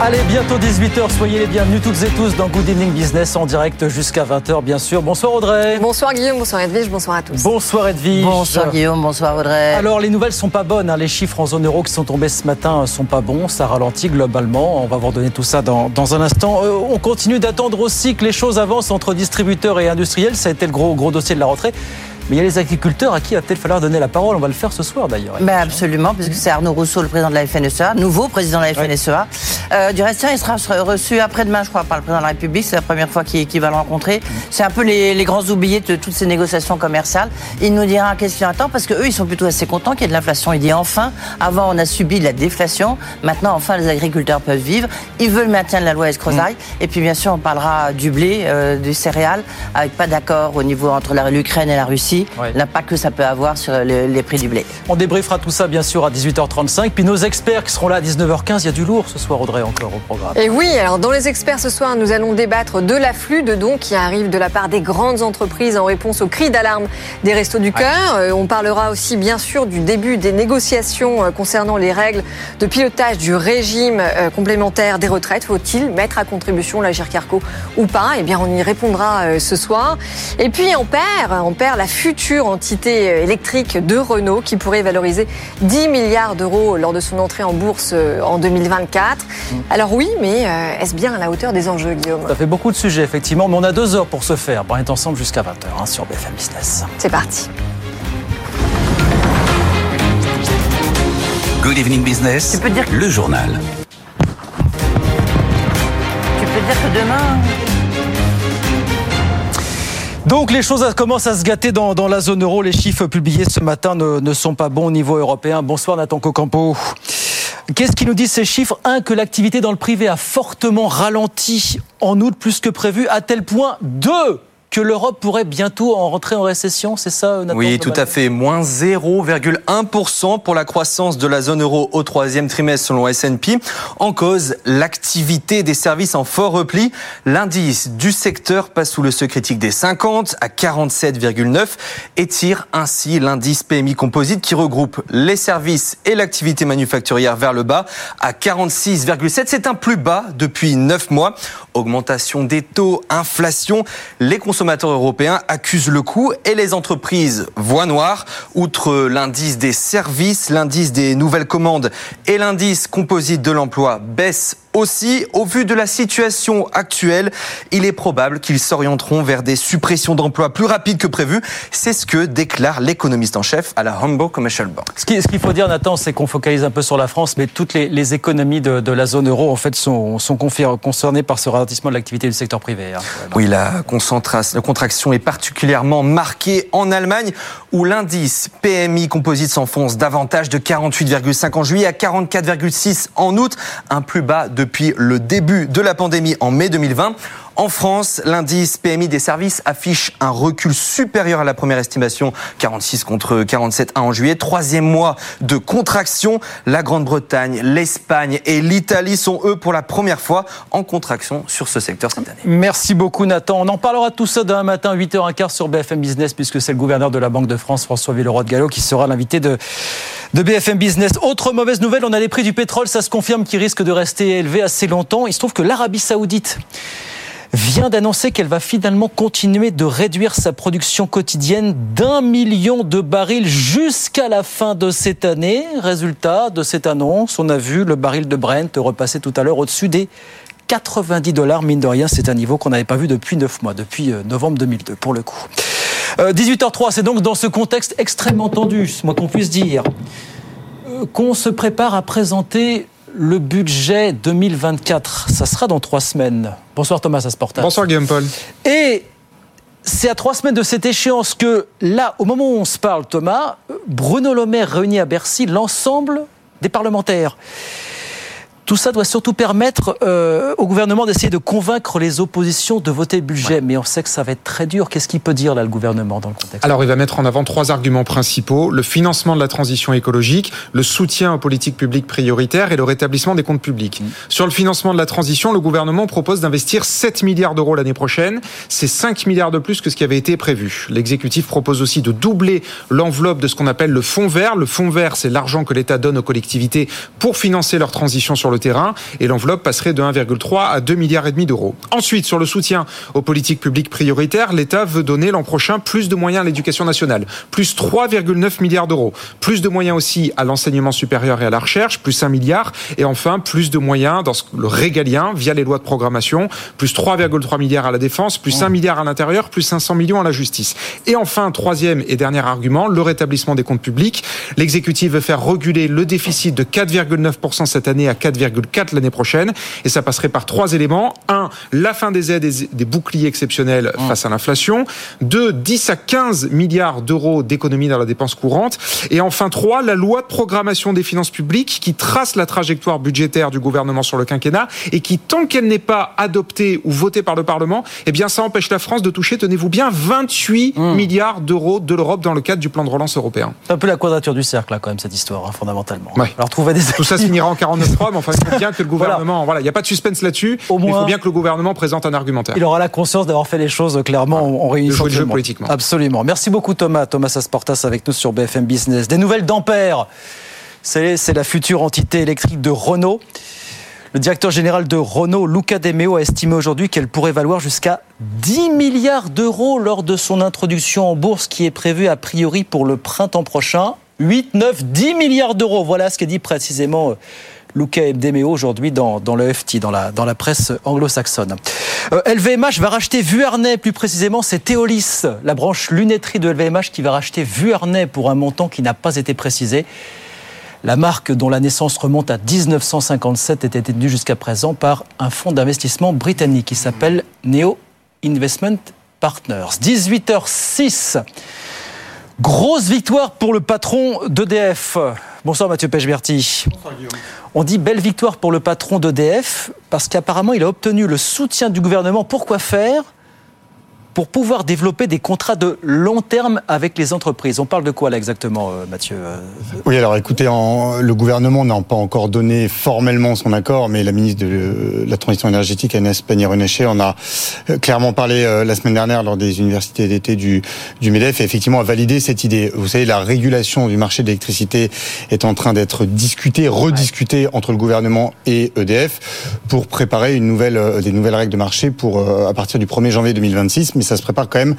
Allez, bientôt 18h, soyez les bienvenus toutes et tous dans Good Evening Business en direct jusqu'à 20h bien sûr. Bonsoir Audrey. Bonsoir Guillaume, bonsoir Edwige, bonsoir à tous. Bonsoir Edwige. Bonsoir Guillaume, bonsoir Audrey. Alors les nouvelles sont pas bonnes, hein. les chiffres en zone euro qui sont tombés ce matin sont pas bons, ça ralentit globalement, on va vous redonner tout ça dans, dans un instant. Euh, on continue d'attendre aussi que les choses avancent entre distributeurs et industriels, ça a été le gros, gros dossier de la rentrée. Mais il y a les agriculteurs à qui il va peut-être falloir donner la parole. On va le faire ce soir d'ailleurs. Ben absolument, puisque c'est Arnaud Rousseau, le président de la FNSEA, nouveau président de la FNSEA. Euh, du reste, il sera reçu après-demain, je crois, par le président de la République. C'est la première fois qu'il va le rencontrer. C'est un peu les, les, grands oubliés de toutes ces négociations commerciales. Il nous dira qu'est-ce qu'il attend, parce qu'eux, ils sont plutôt assez contents qu'il y ait de l'inflation. Il dit enfin, avant, on a subi de la déflation. Maintenant, enfin, les agriculteurs peuvent vivre. Ils veulent maintenir la loi Escrozaille. Mm. Et puis, bien sûr, on parlera du blé, euh, du céréales, avec pas d'accord au niveau entre l'Ukraine et la Russie. Ouais. L'impact que ça peut avoir sur les, les, prix du blé. On débriefera tout ça bien sûr à 18h35. Puis nos experts qui seront là à 19h15, il y a du lourd ce soir Audrey encore au programme. Et oui, alors dans les experts ce soir, nous allons débattre de l'afflux de dons qui arrive de la part des grandes entreprises en réponse aux cris d'alarme des Restos du Cœur. Ouais. On parlera aussi bien sûr du début des négociations concernant les règles de pilotage du régime complémentaire des retraites. Faut-il mettre à contribution la Carco ou pas? Eh bien, on y répondra ce soir. Et puis on perd, on perd la future entité électrique de Renault qui pourrait valoriser 10 milliards d'euros lors de son entrée en bourse en 2024. Mmh. Alors oui, mais est-ce bien à la hauteur des enjeux, Guillaume? Ça fait beaucoup de sujets, effectivement, mais on a deux heures pour ce faire. On est ensemble jusqu'à 20h hein, sur BFM Business. C'est parti. Good Evening Business, tu peux dire... le journal. Tu peux dire que demain... Donc les choses commencent à se gâter dans, la zone euro. Les chiffres publiés ce matin ne, ne, sont pas bons au niveau européen. Bonsoir Nathan Cocampo. Qu'est-ce qui nous disent ces chiffres? Un, que l'activité dans le privé a fortement ralenti en août plus que prévu, à tel point. Deux, que l'Europe pourrait bientôt en rentrer en récession, c'est ça Nathan Oui, tout à fait. Moins 0,1% pour la croissance de la zone euro au troisième trimestre selon S&P. En cause, l'activité des services en fort repli. L'indice du secteur passe sous le seuil critique des 50 à 47,9 et tire ainsi l'indice PMI composite qui regroupe les services et l'activité manufacturière vers le bas à 46,7. C'est un plus bas depuis 9 mois. Augmentation des taux, inflation, les consommateurs européens accusent le coup et les entreprises voient noir. Outre l'indice des services, l'indice des nouvelles commandes et l'indice composite de l'emploi baissent aussi, au vu de la situation actuelle, il est probable qu'ils s'orienteront vers des suppressions d'emplois plus rapides que prévu. C'est ce que déclare l'économiste en chef à la Humboldt Commercial Bank. Ce qu'il qu faut dire, Nathan, c'est qu'on focalise un peu sur la France, mais toutes les, les économies de, de, la zone euro, en fait, sont, sont concernées par ce ralentissement de l'activité du secteur privé. Hein. Oui, la, la contraction est particulièrement marquée en Allemagne, où l'indice PMI composite s'enfonce davantage de 48,5 en juillet à 44,6 en août, un plus bas depuis le début de la pandémie en mai 2020. En France, l'indice PMI des services affiche un recul supérieur à la première estimation, 46 contre 47,1 en juillet. Troisième mois de contraction. La Grande-Bretagne, l'Espagne et l'Italie sont, eux, pour la première fois en contraction sur ce secteur cette année. Merci beaucoup, Nathan. On en parlera tout ça demain matin, 8h15 sur BFM Business, puisque c'est le gouverneur de la Banque de France, François Villeroy de Gallo, qui sera l'invité de, BFM Business. Autre mauvaise nouvelle, on a les prix du pétrole, ça se confirme, qui risquent de rester élevés assez longtemps. Il se trouve que l'Arabie Saoudite vient d'annoncer qu'elle va finalement continuer de réduire sa production quotidienne d'un million de barils jusqu'à la fin de cette année. Résultat de cette annonce, on a vu le baril de Brent repasser tout à l'heure au-dessus des 90 dollars, mine de rien, c'est un niveau qu'on n'avait pas vu depuis 9 mois, depuis novembre 2002 pour le coup. Euh, 18h03, c'est donc dans ce contexte extrêmement tendu, moi qu'on puisse dire, euh, qu'on se prépare à présenter le budget 2024. Ça sera dans trois semaines. Bonsoir Thomas Asportas. Bonsoir Guillaume Paul. Et c'est à trois semaines de cette échéance que, là, au moment où on se parle, Thomas, Bruno Le Maire réunit à Bercy l'ensemble des parlementaires. Tout ça doit surtout permettre euh, au gouvernement d'essayer de convaincre les oppositions de voter le budget. Mais on sait que ça va être très dur. Qu'est-ce qu'il peut dire là le gouvernement dans le contexte? Alors il va mettre en avant trois arguments principaux le financement de la transition écologique, le soutien aux politiques publiques prioritaires et le rétablissement des comptes publics. Mmh. Sur le financement de la transition, le gouvernement propose d'investir 7 milliards d'euros l'année prochaine. C'est 5 milliards de plus que ce qui avait été prévu. L'exécutif propose aussi de doubler l'enveloppe de ce qu'on appelle le fonds vert. Le fonds vert, c'est l'argent que l'État donne aux collectivités pour financer leur transition sur le terrain et l'enveloppe passerait de 1,3 à 2 milliards et demi d'euros. Ensuite, sur le soutien aux politiques publiques prioritaires, l'État veut donner l'an prochain plus de moyens à l'éducation nationale, plus 3,9 milliards d'euros, plus de moyens aussi à l'enseignement supérieur et à la recherche, plus 1 milliard et enfin plus de moyens dans le régalien via les lois de programmation, plus 3,3 milliards à la défense, plus 1 milliard à l'intérieur, plus 500 millions à la justice. Et enfin, troisième et dernier argument, le rétablissement des comptes publics. L'exécutif veut faire reculer le déficit de 4,9% cette année à 4, 4 l'année prochaine. Et ça passerait par trois éléments. Un, la fin des aides et des boucliers exceptionnels mmh. face à l'inflation. Deux, 10 à 15 milliards d'euros d'économies dans la dépense courante. Et enfin, trois, la loi de programmation des finances publiques qui trace la trajectoire budgétaire du gouvernement sur le quinquennat et qui, tant qu'elle n'est pas adoptée ou votée par le Parlement, eh bien, ça empêche la France de toucher, tenez-vous bien, 28 mmh. milliards d'euros de l'Europe dans le cadre du plan de relance européen. C'est un peu la quadrature du cercle, là, quand même, cette histoire, hein, fondamentalement. Alors, trouver des... Tout ça se finira en 49.3, mais enfin, faut bien que le gouvernement. Voilà, il n'y a pas de suspense là-dessus. il faut bien que le gouvernement présente un argumentaire. Il aura la conscience d'avoir fait les choses clairement en réunissant le jeu politiquement. Absolument. Merci beaucoup Thomas. Thomas Asportas avec nous sur BFM Business. Des nouvelles d'Ampère. C'est la future entité électrique de Renault. Le directeur général de Renault, Luca De Meo, a estimé aujourd'hui qu'elle pourrait valoir jusqu'à 10 milliards d'euros lors de son introduction en bourse qui est prévue a priori pour le printemps prochain. 8, 9, 10 milliards d'euros. Voilà ce qu'a dit précisément euh, Luca Demeo aujourd'hui dans, le FT, dans la, dans la presse anglo-saxonne. LVMH euh, va racheter Vuarnet, plus précisément c'est Théolis, la branche lunetterie de LVMH qui va racheter Vuarnet pour un montant qui n'a pas été précisé. La marque dont la naissance remonte à 1957 était détenue jusqu'à présent par un fonds d'investissement britannique qui s'appelle Neo Investment Partners. 18h06. Grosse victoire pour le patron d'EDF. Bonsoir Mathieu Pechberti. Bonsoir Guillaume. On dit belle victoire pour le patron d'EDF parce qu'apparemment il a obtenu le soutien du gouvernement. Pourquoi faire? Pour pouvoir développer des contrats de long terme avec les entreprises. On parle de quoi là exactement, euh, Mathieu euh, Oui, alors écoutez, le gouvernement n'a pas encore donné formellement son accord, mais la ministre de la Transition énergétique, Agnès Pannier-Runacher, en a euh, clairement parlé la semaine dernière lors des universités d'été du, MEDEF et effectivement a validé cette idée. Vous savez, la régulation du marché de l'électricité est en train d'être discutée, rediscutée entre le gouvernement et EDF pour préparer une nouvelle, des nouvelles règles de marché pour à partir du 1er janvier 2026. Mais ça se prépare quand même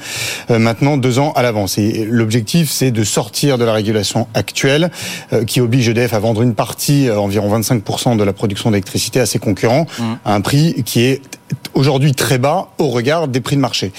euh, maintenant deux ans à l'avance. Et l'objectif, c'est de sortir de la régulation actuelle euh, qui oblige EDF à vendre une partie, euh, environ 25% de la production d'électricité à ses concurrents, mmh. à un prix qui est aujourd'hui très bas au regard des prix de marché.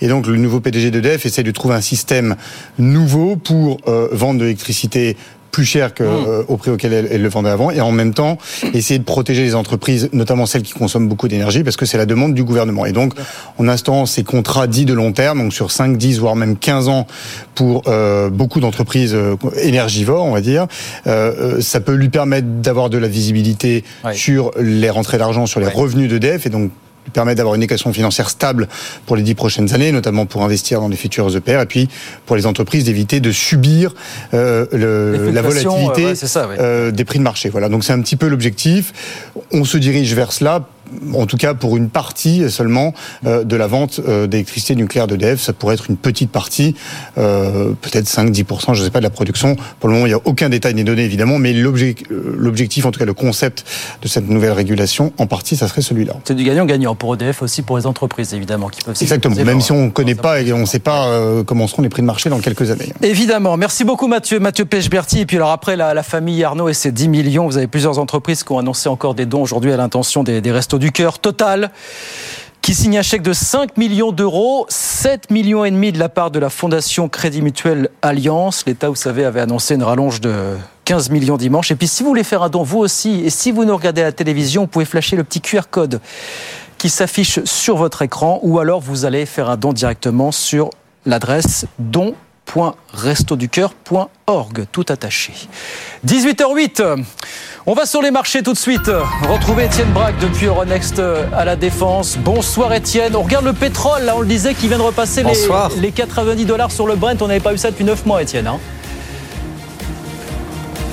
Et donc le nouveau PDG d'EDF essaie de trouver un système nouveau pour vendre de l'électricité plus cher que, mmh. euh, au prix auquel elle, le vendait avant, et en même temps essayer de protéger les entreprises, notamment celles qui consomment beaucoup d'énergie, parce que c'est la demande du gouvernement. Et donc, en instaurant ces contrats dits de long terme, donc sur 5, 10, voire même 15 ans pour euh, beaucoup d'entreprises euh, énergivores, on va dire, ça peut lui permettre d'avoir de la visibilité sur les rentrées d'argent, sur les revenus d'EDF, et donc permet d'avoir une équation financière stable pour les dix prochaines années, notamment pour investir dans les futurs EPR, et puis pour les entreprises d'éviter de subir euh, le, la volatilité euh, des prix de marché. Voilà, donc c'est un petit peu l'objectif. On se dirige vers cela en tout cas pour une partie seulement euh, de la vente euh, d'électricité nucléaire d'EDF. Ça pourrait être une petite partie, euh, peut-être 5-10%, je ne sais pas, de la production. Pour le moment, il n'y a aucun détail n'est donné, évidemment, mais l'objectif, en tout cas le concept de cette nouvelle régulation, en partie, ça serait celui-là. C'est du gagnant-gagnant pour EDF aussi, pour les entreprises, évidemment, qui peuvent Exactement, même si on ne connaît pas et on ne sait pas comment seront les prix de marché dans quelques années. Évidemment. Merci beaucoup, Mathieu. Mathieu Pechberti. Et puis alors après, la, la famille Arnaud et ses 10 millions, vous avez plusieurs entreprises qui ont annoncé encore des dons aujourd'hui à l'intention des, des restos du cœur total qui signe un chèque de 5 millions d'euros, 7 millions et demi de la part de la Fondation Crédit Mutuel Alliance. L'État, vous savez, avait annoncé une rallonge de 15 millions dimanche. Et puis, si vous voulez faire un don, vous aussi, et si vous nous regardez à la télévision, vous pouvez flasher le petit QR code qui s'affiche sur votre écran, ou alors vous allez faire un don directement sur l'adresse don www.restoducoeur.org, tout attaché. 18h08, on va sur les marchés tout de suite. Retrouver Étienne Braque depuis Euronext à la Défense. Bonsoir Étienne. On regarde le pétrole, là on le disait, qui vient de repasser les, les, 90 dollars sur le Brent. On n'avait pas eu ça depuis 9 mois Étienne. Hein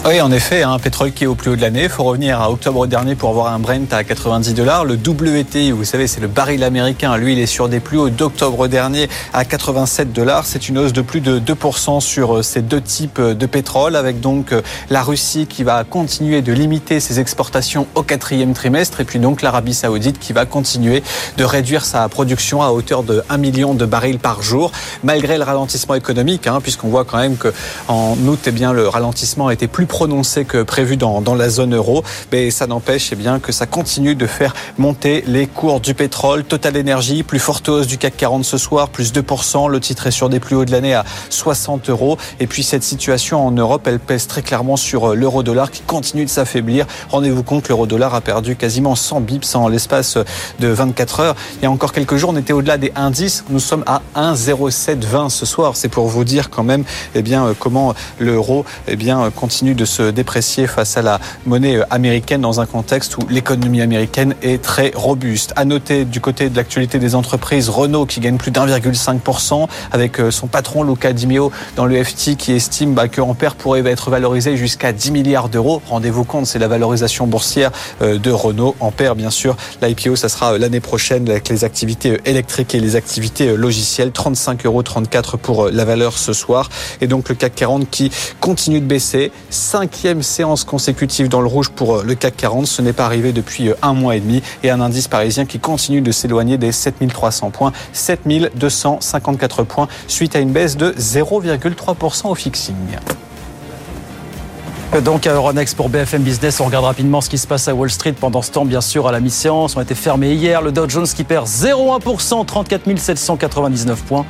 oui, en effet, un pétrole qui est au plus haut de l'année. Il faut revenir à octobre dernier pour avoir un Brent à 90 dollars. Le WTI, vous savez, c'est le baril américain. Lui, il est sur des plus hauts d'octobre dernier à 87 dollars. C'est une hausse de plus de 2% sur euh, ces deux types de pétrole, avec donc euh, la Russie qui va continuer de limiter ses exportations au quatrième trimestre, et puis donc l'Arabie Saoudite qui va continuer de réduire sa production à hauteur de 1 million de barils par jour, malgré le ralentissement économique, hein, puisqu'on voit quand même qu'en août, eh bien, le ralentissement était plus prononcé que prévu dans, dans la zone euro. Mais ça n'empêche eh bien que ça continue de faire monter les cours du pétrole. Total Energy, plus forte hausse du CAC 40 ce soir, plus 2%. Le titre est sur des plus hauts de l'année à 60 euros. Et puis cette situation en Europe, elle pèse très clairement sur euh, l'euro-dollar qui continue de s'affaiblir. Rendez-vous compte, l'euro-dollar a perdu quasiment 100 bips en l'espace de 24 heures. Il y a encore quelques jours, on était au-delà des 1,10. Nous sommes à 1,0720 ce soir. C'est pour vous dire quand même eh bien, euh, comment l'euro eh bien, continue de se déprécier face à la monnaie américaine dans un contexte où l'économie américaine est très robuste. À noter du côté de l'actualité des entreprises, Renault qui gagne plus d'1,5% avec euh, son patron Luca Di Meo dans le FT qui estime bah, que Ampère pourrait être valorisé jusqu'à 10 milliards d'euros. Rendez-vous compte, c'est la valorisation boursière euh, de Renault. Ampère, bien sûr, l'IPO, ça sera euh, l'année prochaine avec les activités électriques et les activités logicielles. 35,34 euros pour la valeur ce soir. Et donc le CAC 40 qui continue de baisser. Cinquième séance consécutive dans le rouge pour euh, le CAC 40. Ce n'est pas arrivé depuis euh, un mois et demi. Et un indice parisien qui continue de s'éloigner des 7300 points. 7254 points suite à une baisse de 0,3% au fixing. Donc à Euronext pour BFM Business, on regarde rapidement ce qui se passe à Wall Street pendant ce temps, bien sûr, à la mi-séance. On a été fermé hier. Le Dow Jones qui perd 0,1%, 34 799 points.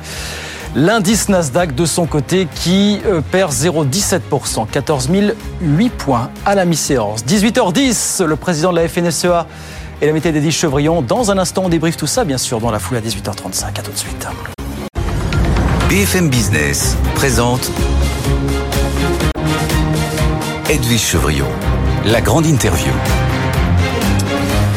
L'indice Nasdaq de son côté qui euh, perd 0,17%, 14 008 points à la mi-séance. 18h10, le président de la FNSEA et la métier d'Eddie Chevrillon. Dans un instant, on débriefe tout ça, bien sûr, dans la foule à 18h35. À tout de suite. BFM Business présente Edwige Chevrillon, la grande interview.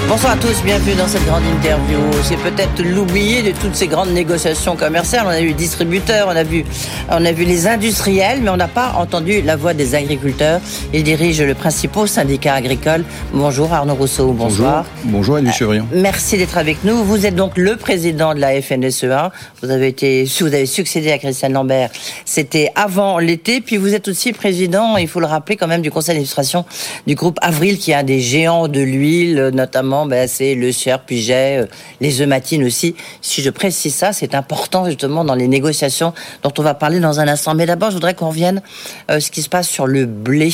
Bonsoir à tous, bienvenue dans cette grande interview. C'est peut-être l'oublié de toutes ces grandes négociations commerciales. On a vu les distributeurs, on a vu, on a vu les industriels, mais on n'a pas entendu la voix des agriculteurs. Il dirige le principal syndicat agricole. Bonjour Arnaud Rousseau, bonsoir. Bonjour, Bonjour Chevrillon. Euh, merci d'être avec nous. Vous êtes donc le président de la FNSEA. Vous avez été, vous avez succédé à Christiane Lambert. C'était avant l'été. Puis vous êtes aussi président, il faut le rappeler quand même, du conseil d'administration du groupe Avril, qui est un des géants de l'huile, notamment ben, c'est le Cher, Puget, euh, les œmatines aussi. Si je précise ça, c'est important justement dans les négociations dont on va parler dans un instant. Mais d'abord, je voudrais qu'on revienne à euh, ce qui se passe sur le blé.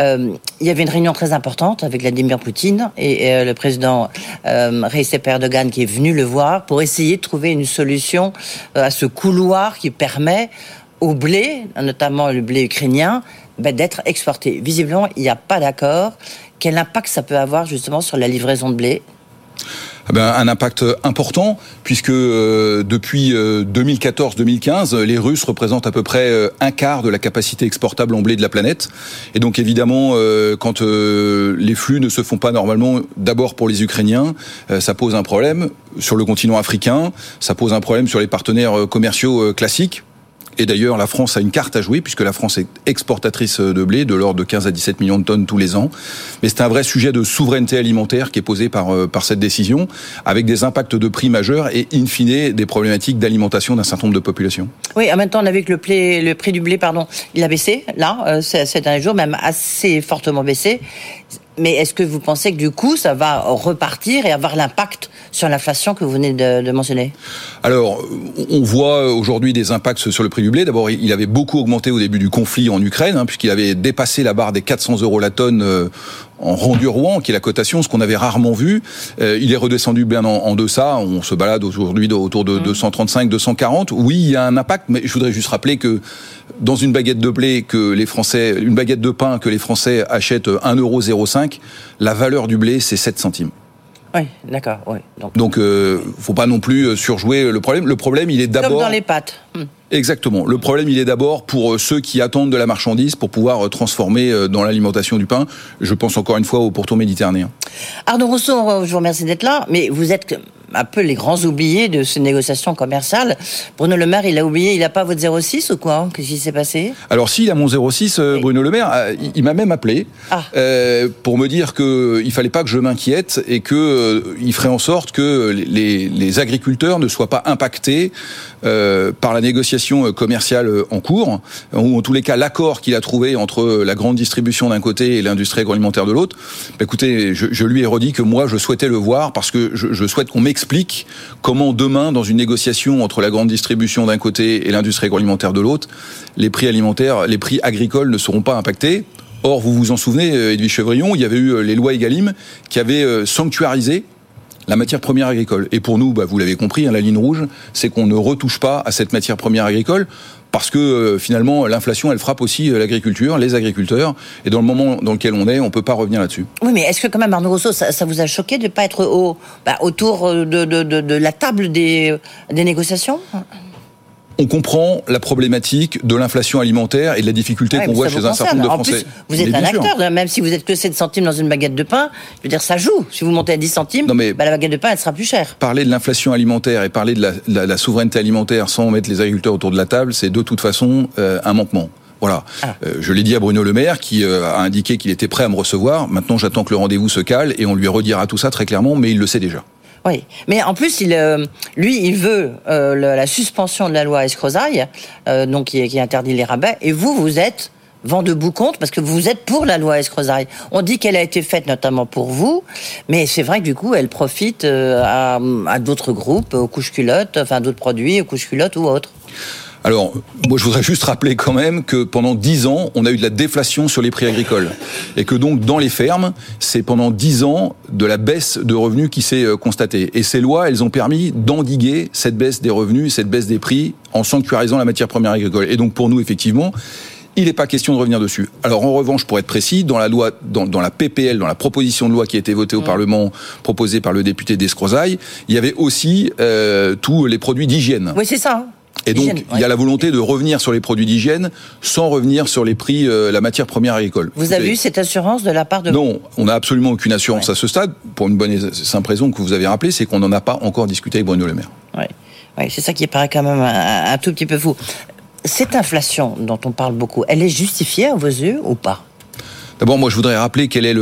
Euh, il y avait une réunion très importante avec Vladimir Poutine et, le président Recep Erdogan qui est venu le voir pour essayer de trouver une solution à ce couloir qui permet au blé, notamment le blé ukrainien, ben, d'être exporté. Visiblement, il n'y a pas d'accord quel impact ça peut avoir justement sur la livraison de blé? Ah ben, un impact important puisque euh, depuis 2014-2015, euh, les Russes représentent à peu près euh, un quart de la capacité exportable en blé de la planète. Et donc évidemment, quand les flux ne se font pas normalement, d'abord pour les Ukrainiens, ça pose un problème sur le continent africain, ça pose un problème sur les partenaires commerciaux classiques et d'ailleurs, la France a une carte à jouer puisque la France est exportatrice de blé de l'ordre de 15 à 17 millions de tonnes tous les ans. Mais c'est un vrai sujet de souveraineté alimentaire qui est posé par, euh, par cette décision, avec des impacts de prix majeurs et in fine des problématiques d'alimentation d'un certain nombre de populations. Oui, en même temps, on a vu que le, le prix du blé, pardon, il a baissé là euh, ces derniers jours, même assez fortement baissé. Mais est-ce que vous pensez que du coup, ça va repartir et avoir l'impact sur l'inflation que vous venez de, mentionner? Alors, on voit aujourd'hui des impacts sur le prix du blé. D'abord, il avait beaucoup augmenté au début du conflit en Ukraine, hein, puisqu'il avait dépassé la barre des 400 euros la tonne en rendu Rouen, qui est la cotation, ce qu'on avait rarement vu. Euh, il est redescendu bien en, deçà. On se balade aujourd'hui autour de 235, mmh. 240. Oui, il y a un impact, mais je voudrais juste rappeler que dans une baguette de blé que les Français, une baguette de pain que les Français achètent 1,05€, la valeur du blé, c'est 7 centimes. Oui, d'accord. Oui. Donc, Donc euh, faut pas non plus euh, surjouer le problème. Le problème, il est d'abord Comme dans les pâtes. Hmm. Exactement. Le problème, il est d'abord pour euh, ceux qui attendent de la marchandise pour pouvoir transformer dans l'alimentation du pain. Je pense encore une fois au pourtour méditerranéen. Arnaud Rousseau, je vous remercie d'être là, mais vous êtes un peu les grands oubliés de ces négociations commerciales. Bruno Le Maire, il a oublié, il n'a pas votre 06 ou quoi Qu'est-ce qui s'est passé? Alors si, il a mon 06, euh, Bruno Le Maire. Euh, il, m'a même appelé ah. euh, pour me dire qu'il fallait pas que je m'inquiète et qu'il euh, il ferait en sorte que les, les, agriculteurs ne soient pas impactés par la négociation commerciale en cours, ou en tous les cas l'accord qu'il a trouvé entre la grande distribution d'un côté et l'industrie agroalimentaire de l'autre. Bah, écoutez, je, lui ai redit que moi je souhaitais le voir parce que je, souhaite qu'on m'explique explique comment demain, dans une négociation entre la grande distribution d'un côté et l'industrie agroalimentaire de l'autre, les prix alimentaires, les prix agricoles ne seront pas impactés. Or, vous vous en souvenez, euh, Edwige Chevrillon, il y avait eu euh, les lois Egalim qui avaient euh, sanctuarisé la matière première agricole. Et pour nous, bah, vous l'avez compris, hein, la ligne rouge, c'est qu'on ne retouche pas à cette matière première agricole parce que euh, finalement l'inflation elle frappe aussi euh, l'agriculture, les agriculteurs, et dans le moment dans lequel on est, on peut pas revenir là-dessus. Oui, mais est-ce que quand même Arnaud Rousseau, ça, vous a choqué de ne pas être bah, autour de, de, la table des négociations? On comprend la problématique de l'inflation alimentaire et de la difficulté qu'on voit chez un certain nombre de Français. vous êtes un acteur, même si vous êtes que 7 centimes dans une baguette de pain, je veux dire, ça joue. Si vous montez à 10 centimes, bah, la baguette de pain, elle sera plus chère. Parler de l'inflation alimentaire et parler de la, souveraineté alimentaire sans mettre les agriculteurs autour de la table, c'est de toute façon euh, un manquement. Voilà. Ah. Euh, je l'ai dit à Bruno Le Maire qui euh, a indiqué qu'il était prêt à me recevoir. Maintenant, j'attends que le rendez-vous se cale et on lui redira tout ça très clairement, mais il le sait déjà. Oui, mais en plus, il, euh, lui, il veut euh, la suspension de la loi Escrozaille, euh, donc qui, qui, interdit les rabais, et vous, vous êtes vent debout contre parce que vous êtes pour la loi Escrozaille. On dit qu'elle a été faite notamment pour vous, mais c'est vrai que du coup, elle profite à, à d'autres groupes, aux couches culottes, enfin d'autres produits, aux couches culottes ou autres. Alors, moi, je voudrais juste rappeler quand même que pendant dix ans, on a eu de la déflation sur les prix agricoles. Et que donc, dans les fermes, c'est pendant dix ans de la baisse de revenus qui s'est euh, constatée. Et ces lois, elles ont permis d'endiguer cette baisse des revenus, cette baisse des prix, en sanctuarisant la matière première agricole. Et donc, pour nous, effectivement, il n'est pas question de revenir dessus. Alors en revanche, pour être précis, dans la loi, dans, dans la PPL, dans la proposition de loi qui a été votée au mmh. Parlement, proposée par le député d'Escrozaille, il y avait aussi euh, tous les produits d'hygiène. Oui, c'est ça. Et donc, il y a la volonté de revenir sur les produits d'hygiène sans revenir sur les prix, euh, la matière première agricole. Vous avez eu cette assurance de la part de... Non, on n'a absolument aucune assurance à ce stade, pour une bonne et simple raison que vous avez rappelé, c'est qu'on n'en a pas encore discuté avec Bruno Le Maire. Oui, ouais, c'est ça qui paraît quand même un tout petit peu fou. Cette inflation dont on parle beaucoup, elle est justifiée à vos yeux ou pas? D'abord, moi, je voudrais rappeler quelle est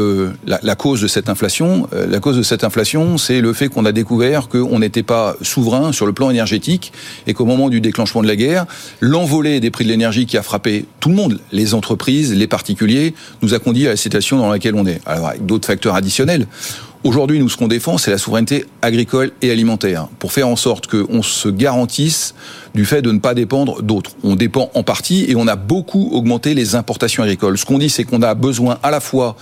la, cause de cette inflation. Euh, la cause de cette inflation, c'est le fait qu'on a découvert qu'on n'était pas souverain sur le plan énergétique et qu'au moment du déclenchement de la guerre, l'envolée des prix de l'énergie qui a frappé tout le monde, les entreprises, les particuliers, nous a conduit à la situation dans laquelle on est. Alors, avec d'autres facteurs additionnels. Aujourd'hui, nous, ce qu'on défend, c'est la souveraineté agricole et alimentaire, pour faire en sorte qu'on se garantisse du fait de ne pas dépendre d'autres. On dépend en partie et on a beaucoup augmenté les importations agricoles. Ce qu'on dit, c'est qu'on a besoin à la fois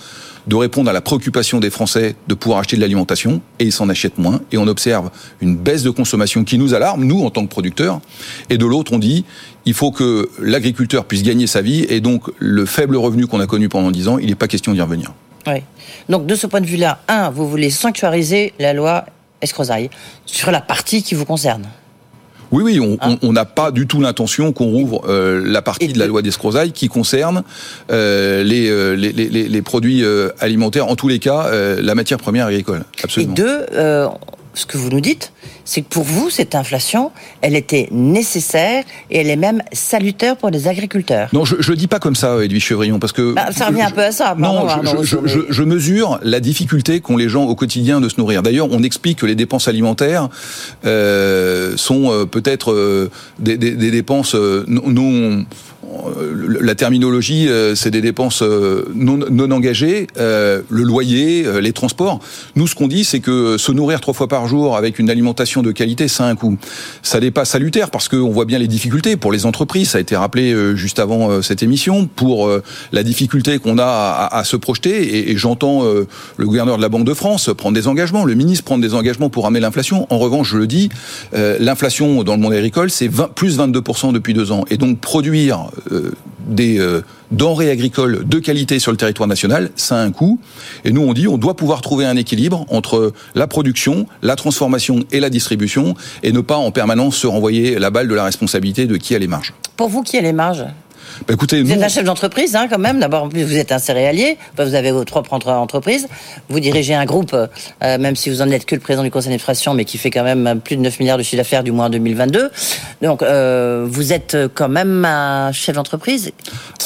de répondre à la préoccupation des Français de pouvoir acheter de l'alimentation, et ils s'en achètent moins, et on observe une baisse de consommation qui nous alarme, nous, en tant que producteurs, et de l'autre, on dit, il faut que l'agriculteur puisse gagner sa vie, et donc le faible revenu qu'on a connu pendant dix ans, il n'est pas question d'y revenir. Oui. Donc de ce point de vue-là, un, vous voulez sanctuariser la loi Escrozaille sur la partie qui vous concerne. Oui, oui, hein on n'a pas du tout l'intention qu'on rouvre euh, la partie de la loi d'Escrozaille qui concerne euh, euh, les, les, les, les, produits alimentaires, en tous les cas, la matière première agricole. Absolument. Et deux, ce que vous nous dites, c'est que pour vous, cette inflation, elle était nécessaire et elle est même salutaire pour les agriculteurs. Non, je ne dis pas comme ça, Edwige Chevrillon, parce que... Bah, ça revient un peu à ça. non, je, je, mesure la difficulté qu'ont les gens au quotidien de se nourrir. D'ailleurs, on explique que les dépenses alimentaires euh, sont euh, peut-être euh, des, des, des, dépenses non la terminologie, c'est des dépenses non, non engagées, le loyer, les transports. Nous, ce qu'on dit, c'est que se nourrir trois fois par jour avec une alimentation de qualité, ça a un coût. Ça n'est pas salutaire parce qu'on voit bien les difficultés pour les entreprises. Ça a été rappelé juste avant cette émission pour la difficulté qu'on a à, se projeter. Et, j'entends le gouverneur de la Banque de France prendre des engagements, le ministre prendre des engagements pour ramener l'inflation. En revanche, je le dis, l'inflation dans le monde agricole, c'est plus 22% depuis deux ans. Et donc produire euh, des euh, denrées agricoles de qualité sur le territoire national, ça a un coût. Et nous, on dit, on doit pouvoir trouver un équilibre entre la production, la transformation et la distribution, et ne pas en permanence se renvoyer la balle de la responsabilité de qui a les marges. Pour vous, qui a les marges? Bah, écoutez, vous nous, êtes un chef d'entreprise, hein, quand même. D'abord, en plus, vous êtes un céréalier. Vous avez vos propres entre- entreprises. Vous dirigez un groupe, euh, même si vous en êtes que le président du conseil d'administration, mais qui fait quand même plus de 9 milliards de chiffre d'affaires, du moins en 2022. Donc, euh, vous êtes quand même un chef d'entreprise.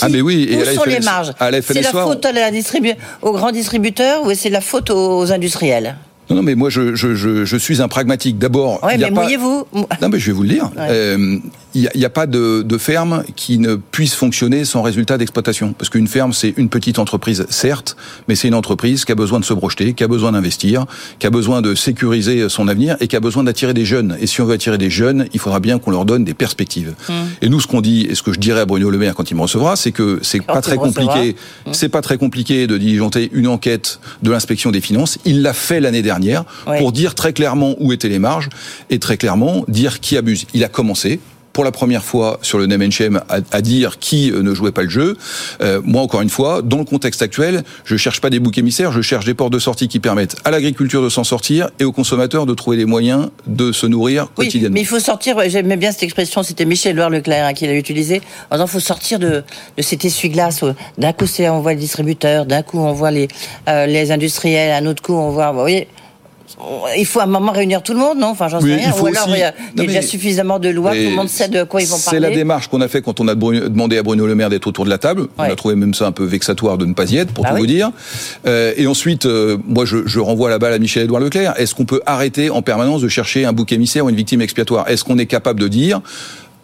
Ah, mais oui, et Où sont les marges la C'est la faute à la distribu- aux grands distributeurs ou c'est la faute aux industriels? Non, non, mais moi, je, je, je, je suis un pragmatique. D'abord, Ouais, il y a mais pas... mouillez-vous. Non, mais je vais vous le dire. Euh, Il n'y a, a pas de, de ferme qui ne puisse fonctionner sans résultat d'exploitation. Parce qu'une ferme, c'est une petite entreprise, certes, mais c'est une entreprise qui a besoin de se projeter, qui a besoin d'investir, qui a besoin de sécuriser son avenir et qui a besoin d'attirer des jeunes. Et si on veut attirer des jeunes, il faudra bien qu'on leur donne des perspectives. Et nous, ce qu'on dit, et ce que je dirais à Bruno Le Maire quand il me recevra, c'est que c'est pas très compliqué. C'est pas très compliqué de diligenter une enquête de l'inspection des finances. Il l'a fait l'année dernière pour dire très clairement où étaient les marges et très clairement dire qui abuse. Il a commencé pour la première fois sur le name and shame à, à dire qui euh, ne jouait pas le jeu. Euh, moi, encore une fois, dans le contexte actuel, je cherche pas des boucs émissaires, je cherche des portes de sortie qui permettent à l'agriculture de s'en sortir et aux consommateurs de trouver les moyens de se nourrir Oui, quotidiennement. mais il faut sortir, j'aimais bien cette expression, c'était Michel Edouard Leclerc hein, qui l'a utilisé, en disant il faut sortir de, de cet essuie-glace. où D'un coup, c'est on voit les distributeurs, d'un coup, on voit les, euh, les industriels, un autre coup, on voit... Vous voyez, il faut à un moment réunir tout le monde, non? Enfin, j'en sais Oui, rien. il faut Ou alors, aussi- il y a, Non, il y a déjà suffisamment de lois, tout le monde sait de quoi ils vont C'est parler. la démarche qu'on a fait quand on a demandé à Bruno Le Maire d'être autour de la table. On a trouvé même ça un peu vexatoire de ne pas y être, pour Bah tout oui. vous dire. Euh, et ensuite, euh, moi, je, je renvoie la balle à Michel-Édouard Leclerc. Est-ce qu'on peut arrêter en permanence de chercher un bouc émissaire ou une victime expiatoire? Est-ce qu'on est capable de dire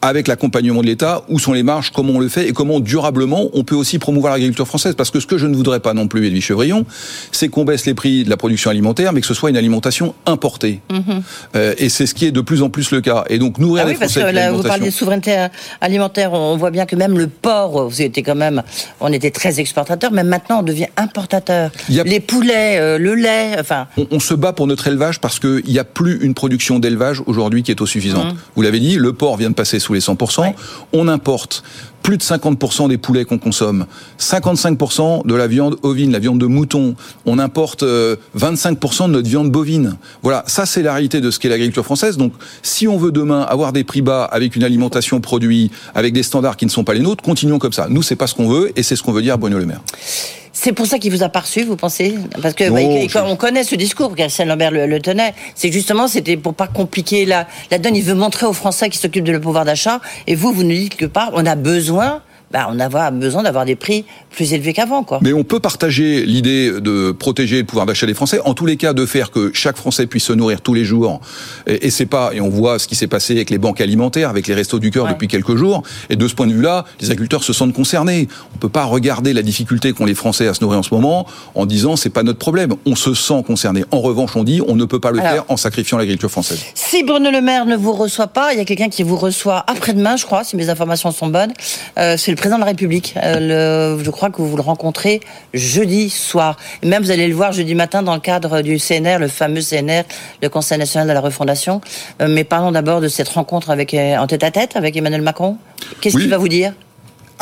avec l'accompagnement de l'État, où sont les marges, comment on le fait et comment durablement on peut aussi promouvoir l'agriculture française. Parce que ce que je ne voudrais pas non plus, Edwige Chevrillon, c'est qu'on baisse les prix de la production alimentaire, mais que ce soit une alimentation importée. Mhm. Euh, et c'est ce qui est de plus en plus le cas. Et donc nourrir Ah les oui, parce Français que avec là, vous parliez de souveraineté alimentaire. On voit bien que même le porc, vous étiez quand même, on était très exportateur, mais maintenant on devient importateur. A- Les poulets, euh, le lait, enfin. On, on se bat pour notre élevage parce qu'il n'y a plus une production d'élevage aujourd'hui qui est autosuffisante. Vous l'avez dit, le porc vient de passer sous les 100%. Ouais. On importe plus de 50% des poulets qu'on consomme, 55% de la viande ovine, la viande de mouton. On importe euh, 25% de notre viande bovine. Voilà, ça c'est la réalité de ce qu'est l'agriculture française. Donc, si on veut demain avoir des prix bas avec une alimentation produite, avec des standards qui ne sont pas les nôtres, continuons comme ça. Nous, c'est pas ce qu'on veut et c'est ce qu'on veut dire à Bruno Le Maire. C'est pour ça qu'il vous a pas reçu, vous pensez? Parce que Non, bah, il- je- on connaît ce discours, Christian Lambert le, le tenait. C'est justement, c'était pour pas compliquer la, la donne. Il veut montrer aux Français qui s'occupent de le pouvoir d'achat. Et vous, vous nous dites que pas, on a besoin, bah, on a besoin d'avoir des prix plus élevés qu'avant, quoi. Mais on peut partager l'idée de protéger le pouvoir d'achat des Français. En tous les cas, de faire que chaque Français puisse se nourrir tous les jours. Et, et c'est pas. Et on voit ce qui s'est passé avec les banques alimentaires, avec les restos du cœur Ouais. depuis quelques jours. Et de ce point de vue-là, les agriculteurs se sentent concernés. On peut pas regarder la difficulté qu'ont les Français à se nourrir en ce moment en disant c'est pas notre problème. On se sent concerné. En revanche, on dit on ne peut pas le Alors. faire en sacrifiant l'agriculture française. Si Bruno Le Maire ne vous reçoit pas, il y a quelqu'un qui vous reçoit après-demain, je crois, si mes informations sont bonnes. Euh, c'est le président de la République. Euh, le, je crois que vous le rencontrez jeudi soir. Et même vous allez le voir jeudi matin dans le cadre du CNR, le fameux CNR, le Conseil national de la refondation. Euh, mais parlons d'abord de cette rencontre avec euh, en tête à tête avec Emmanuel Macron. Qu'est-ce Oui. qu'il va vous dire?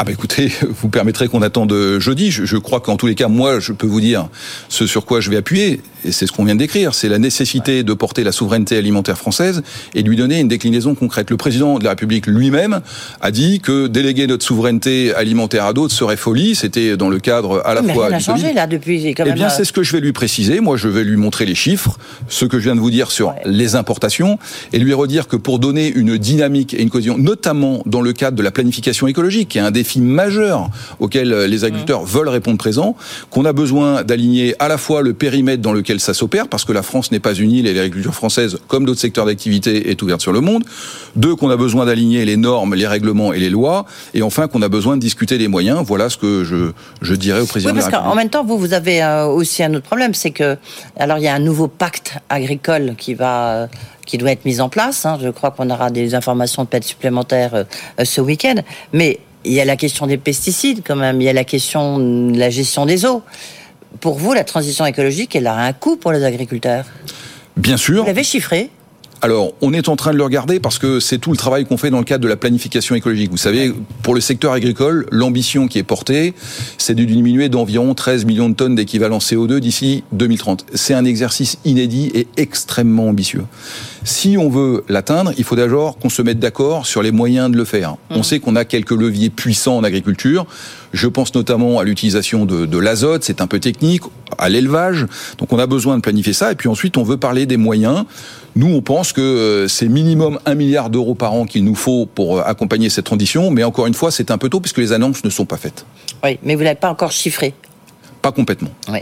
Ah bah écoutez, vous permettrez qu'on attende jeudi. Je, je crois qu'en tous les cas, moi, je peux vous dire ce sur quoi je vais appuyer, et c'est ce qu'on vient de décrire, c'est la nécessité de porter la souveraineté alimentaire française et de lui donner une déclinaison concrète. Le président de la République lui-même a dit que déléguer notre souveraineté alimentaire à d'autres serait folie. C'était dans le cadre à la Mais fois rien n'a changé là depuis. Quand Eh même, bien, euh, c'est ce que je vais lui préciser. Moi, je vais lui montrer les chiffres, ce que je viens de vous dire sur Ouais. les importations, et lui redire que pour donner une dynamique et une cohésion, notamment dans le cadre de la planification écologique, qui est un défi majeur auquel euh, les agriculteurs veulent répondre présent, qu'on a besoin d'aligner à la fois le périmètre dans lequel ça s'opère, parce que la France n'est pas une île et l'agriculture française, comme d'autres secteurs d'activité, est ouverte sur le monde. Deux, qu'on a besoin d'aligner les normes, les règlements et les lois. Et enfin, qu'on a besoin de discuter des moyens. Voilà ce que je, je dirais au président Oui, parce qu'en même temps, vous, vous avez euh, aussi un autre problème, c'est que, alors il y a un nouveau pacte agricole qui va, euh, qui doit être mis en place. hein. Je crois qu'on aura des informations peut-être supplémentaires ce week-end. Mais il y a la question des pesticides quand même. Il y a la question de la gestion des eaux. Pour vous, la transition écologique, elle a un coût pour les agriculteurs. Bien sûr. Vous l'avez chiffré Alors, on est en train de le regarder parce que c'est tout le travail qu'on fait dans le cadre de la planification écologique. Vous savez, pour le secteur agricole, l'ambition qui est portée, c'est de diminuer d'environ 13 millions de tonnes d'équivalent CO2 d'ici 2030. C'est un exercice inédit et extrêmement ambitieux. Si on veut l'atteindre, il faut d'abord qu'on se mette d'accord sur les moyens de le faire. On sait qu'on a quelques leviers puissants en agriculture. Je pense notamment à l'utilisation de, de l'azote, c'est un peu technique, à l'élevage. Donc on a besoin de planifier ça. Et puis ensuite, on veut parler des moyens. Nous, on pense que euh, c'est minimum un milliard d'euros par an qu'il nous faut pour euh, accompagner cette transition. Mais encore une fois, c'est un peu tôt puisque les annonces ne sont pas faites. Oui, mais vous l'avez pas encore chiffré. Pas complètement. Oui.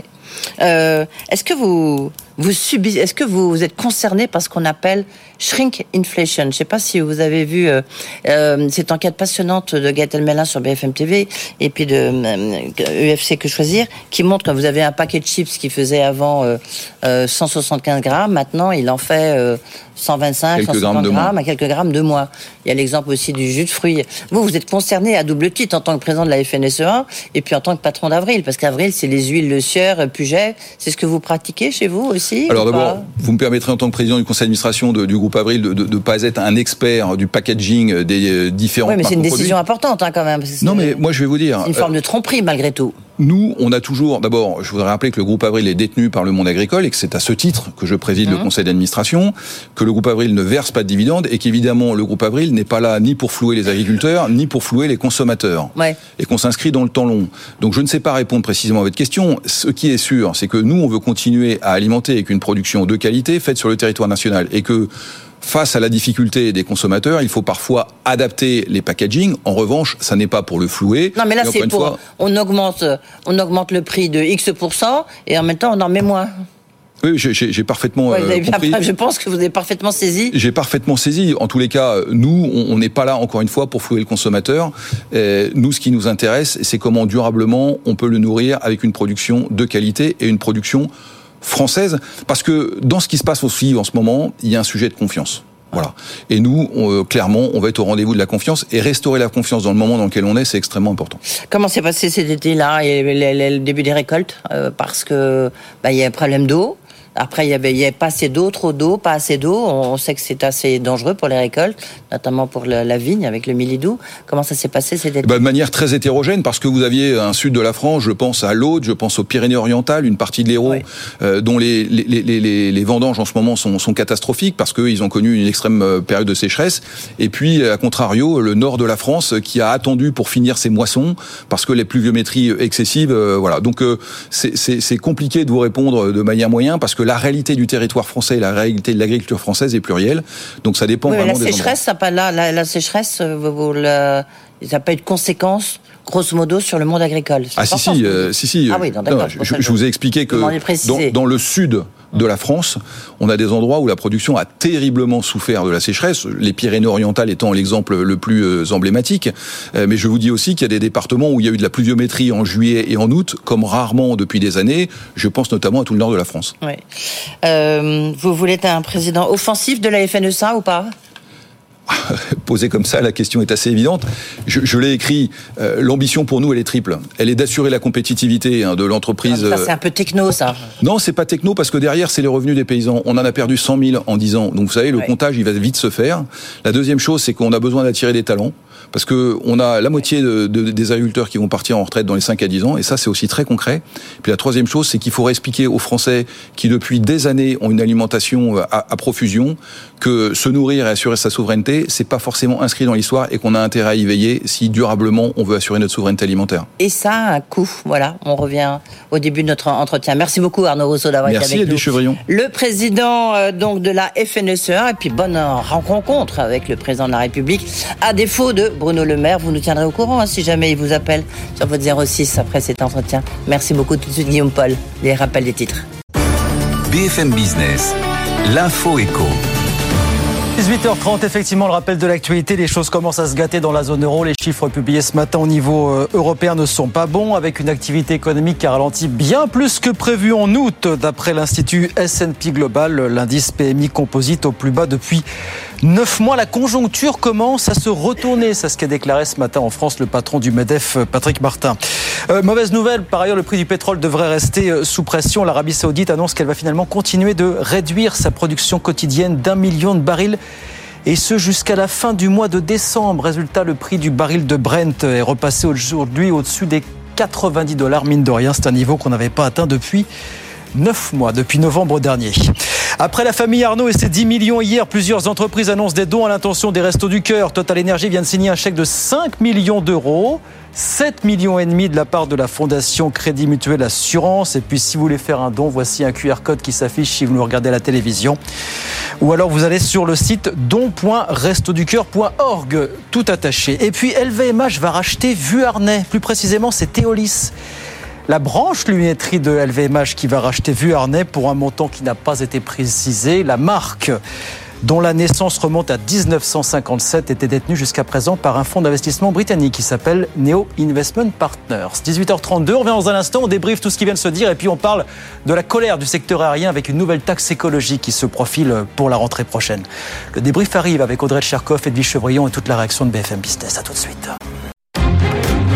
Euh, est-ce que vous vous subissez, est-ce que vous êtes concerné par ce qu'on appelle shrink inflation? Je ne sais pas si vous avez vu euh, euh, cette enquête passionnante de Gaëtan Melin sur BFM TV et puis de euh, UFC que choisir, qui montre que vous avez un paquet de chips qui faisait avant euh, euh, 175 grammes, maintenant il en fait euh, 125, Quelques 150 grammes à quelques grammes de moins. Il y a l'exemple aussi du jus de fruits. Vous, vous êtes concerné à double titre en tant que président de la FNSEA et puis en tant que patron d'Avril, parce qu'Avril, c'est les huiles, le sieur, Puget. C'est ce que vous pratiquez chez vous aussi? Alors d'abord, vous me permettrez en tant que président du conseil d'administration du groupe Avril de ne pas être un expert du packaging des euh, différents Oui, mais c'est une décision importante hein, quand même. parce que Non, mais moi je vais vous dire. C'est une forme de tromperie malgré tout. Nous, on a toujours, d'abord, je voudrais rappeler que le groupe Avril est détenu par le monde agricole et que c'est à ce titre que je préside le Mhm. conseil d'administration, que le groupe Avril ne verse pas de dividendes et qu'évidemment le groupe Avril n'est pas là ni pour flouer les agriculteurs, ni pour flouer les consommateurs. Ouais. Et qu'on s'inscrit dans le temps long. Donc je ne sais pas répondre précisément à votre question. Ce qui est sûr, c'est que nous, on veut continuer à alimenter avec une production de qualité faite sur le territoire national et que Face à la difficulté des consommateurs, il faut parfois adapter les packaging. En revanche, ça n'est pas pour le flouer. Non, mais là, Et c'est pour. fois- On augmente, on augmente le prix de X et en même temps, on en met moins. Oui, j'ai- parfaitement Ouais, euh, bien- compris. je pense que vous avez parfaitement saisi. J'ai parfaitement saisi. En tous les cas, nous, on n'est pas là, encore une fois, pour flouer le consommateur. Euh, nous, ce qui nous intéresse, c'est comment durablement on peut le nourrir avec une production de qualité et une production française. Parce que dans ce qui se passe aussi en ce moment, il y a un sujet de confiance. Voilà. Et nous, euh, clairement, on va être au rendez-vous de la confiance et restaurer la confiance dans le moment dans lequel on est, c'est extrêmement important. Comment s'est passé cet été-là et le début des récoltes? Euh, Parce que bah, il y a un problème d'eau. Après, il y avait, pas assez d'eau, trop d'eau, pas assez d'eau. On sait que c'est assez dangereux pour les récoltes, notamment pour la, la vigne avec le milidou. Comment ça s'est passé cet été Bah, de manière très hétérogène, parce que vous aviez un sud de la France, je pense à l'Aude, je pense aux Pyrénées-Orientales, une partie de l'Hérault, euh, dont les, les, les, les, les vendanges en ce moment sont, sont catastrophiques, parce qu'ils ont connu une extrême euh, période de sécheresse. Et puis, à contrario, le nord de la France, euh, qui a attendu pour finir ses moissons, parce que les pluviométries excessives, euh, voilà. Donc, euh, c'est compliqué de vous répondre de manière moyenne, parce que la réalité du territoire français et la réalité de l'agriculture française est plurielle. Donc, ça dépend Oui, la des sécheresse, ça pas là, la, la sécheresse, euh, vous, ça n'a pas eu de conséquences, grosso modo, sur le monde agricole. Ah si si, euh, si si. Ah euh, oui, non, je, je vous ai expliqué que dans le sud de la France, on a des endroits où la production a terriblement souffert de la sécheresse, les Pyrénées-Orientales étant l'exemple le plus euh, emblématique. Euh, Mais je vous dis aussi qu'il y a des départements où il y a eu de la pluviométrie en juillet et en août, comme rarement depuis des années. Je pense notamment à tout le nord de la France. Oui. Euh, vous voulez être un président offensif de la FNSA ou pas? Posé comme ça, la question est assez évidente. Je, je l'ai écrit. euh, L'ambition pour nous, elle est triple. Elle est d'assurer la compétitivité hein, de l'entreprise. Ça, euh, c'est un peu techno, ça. Non, c'est pas techno parce que derrière, c'est les revenus des paysans. On en a perdu 100 000 en 10 ans. Donc, vous savez, le comptage, il va vite se faire. La deuxième chose, c'est qu'on a besoin d'attirer des talents. Parce que on a la moitié de, de- des agriculteurs qui vont partir en retraite dans les 5 à 10 ans, et ça c'est aussi très concret. Puis la troisième chose, c'est qu'il faut expliquer aux Français qui depuis des années ont une alimentation euh, à, à profusion que se nourrir et assurer sa souveraineté, c'est pas forcément inscrit dans l'histoire et qu'on a intérêt à y veiller si durablement on veut assurer notre souveraineté alimentaire. Et ça a un coût. Voilà, on revient au début de notre entretien. Merci beaucoup Arnaud Rousseau d'avoir été Merci avec nous. Chevrillon. Le président euh, donc de la FNSEA et puis bonne rencontre avec le président de la République. À défaut de Bruno Le Maire, vous nous tiendrez au courant hein, si jamais il vous appelle sur votre 06 après cet entretien. Merci beaucoup tout de suite Guillaume Paul. Les rappels des titres. BFM Business, l'info éco. 18h30, effectivement, le rappel de l'actualité. Les choses commencent à se gâter dans la zone euro. Les chiffres publiés ce matin au niveau euh, européen ne sont pas bons, avec une activité économique qui a ralenti bien plus que prévu en août, d'après l'Institut S&P Global, l'indice PMI composite au plus bas depuis 9 mois. La conjoncture commence à se retourner. C'est ce qu'a déclaré ce matin en France le patron du MEDEF, Patrick Martin. Euh, mauvaise nouvelle, par ailleurs, le prix du pétrole devrait rester euh, sous pression. L'Arabie Saoudite annonce qu'elle va finalement continuer de réduire sa production quotidienne d'un million de barils. Et ce jusqu'à la fin du mois de décembre. Résultat, le prix du baril de Brent est repassé aujourd'hui au-dessus des 90 dollars, mine de rien. C'est un niveau qu'on n'avait pas atteint depuis 9 mois, depuis novembre dernier. Après la famille Arnaud et ses 10 millions hier, plusieurs entreprises annoncent des dons à l'intention des Restos du Cœur. Total Energy vient de signer un chèque de 5 millions d'euros. 7 millions et demi de la part de la Fondation Crédit Mutuel Assurance. Et puis si vous voulez faire un don, voici un QR code qui s'affiche si vous nous regardez à la télévision. Ou alors vous allez sur le site don.restoducœur.org, tout attaché. Et puis LVMH va racheter Vuarnet, plus précisément c'est Théolis la branche lunetterie de LVMH qui va racheter Vuarnet pour un montant qui n'a pas été précisé. La marque dont la naissance remonte à 1957 était détenue jusqu'à présent par un fonds d'investissement britannique qui s'appelle Neo Investment Partners. 18h32, on revient dans un instant, on débriefe tout ce qui vient de se dire et puis on parle de la colère du secteur aérien avec une nouvelle taxe écologique qui se profile pour la rentrée prochaine. Le débrief arrive avec Audrey Tcherkov, Edwige Chevrillon et toute la réaction de BFM Business. À tout de suite.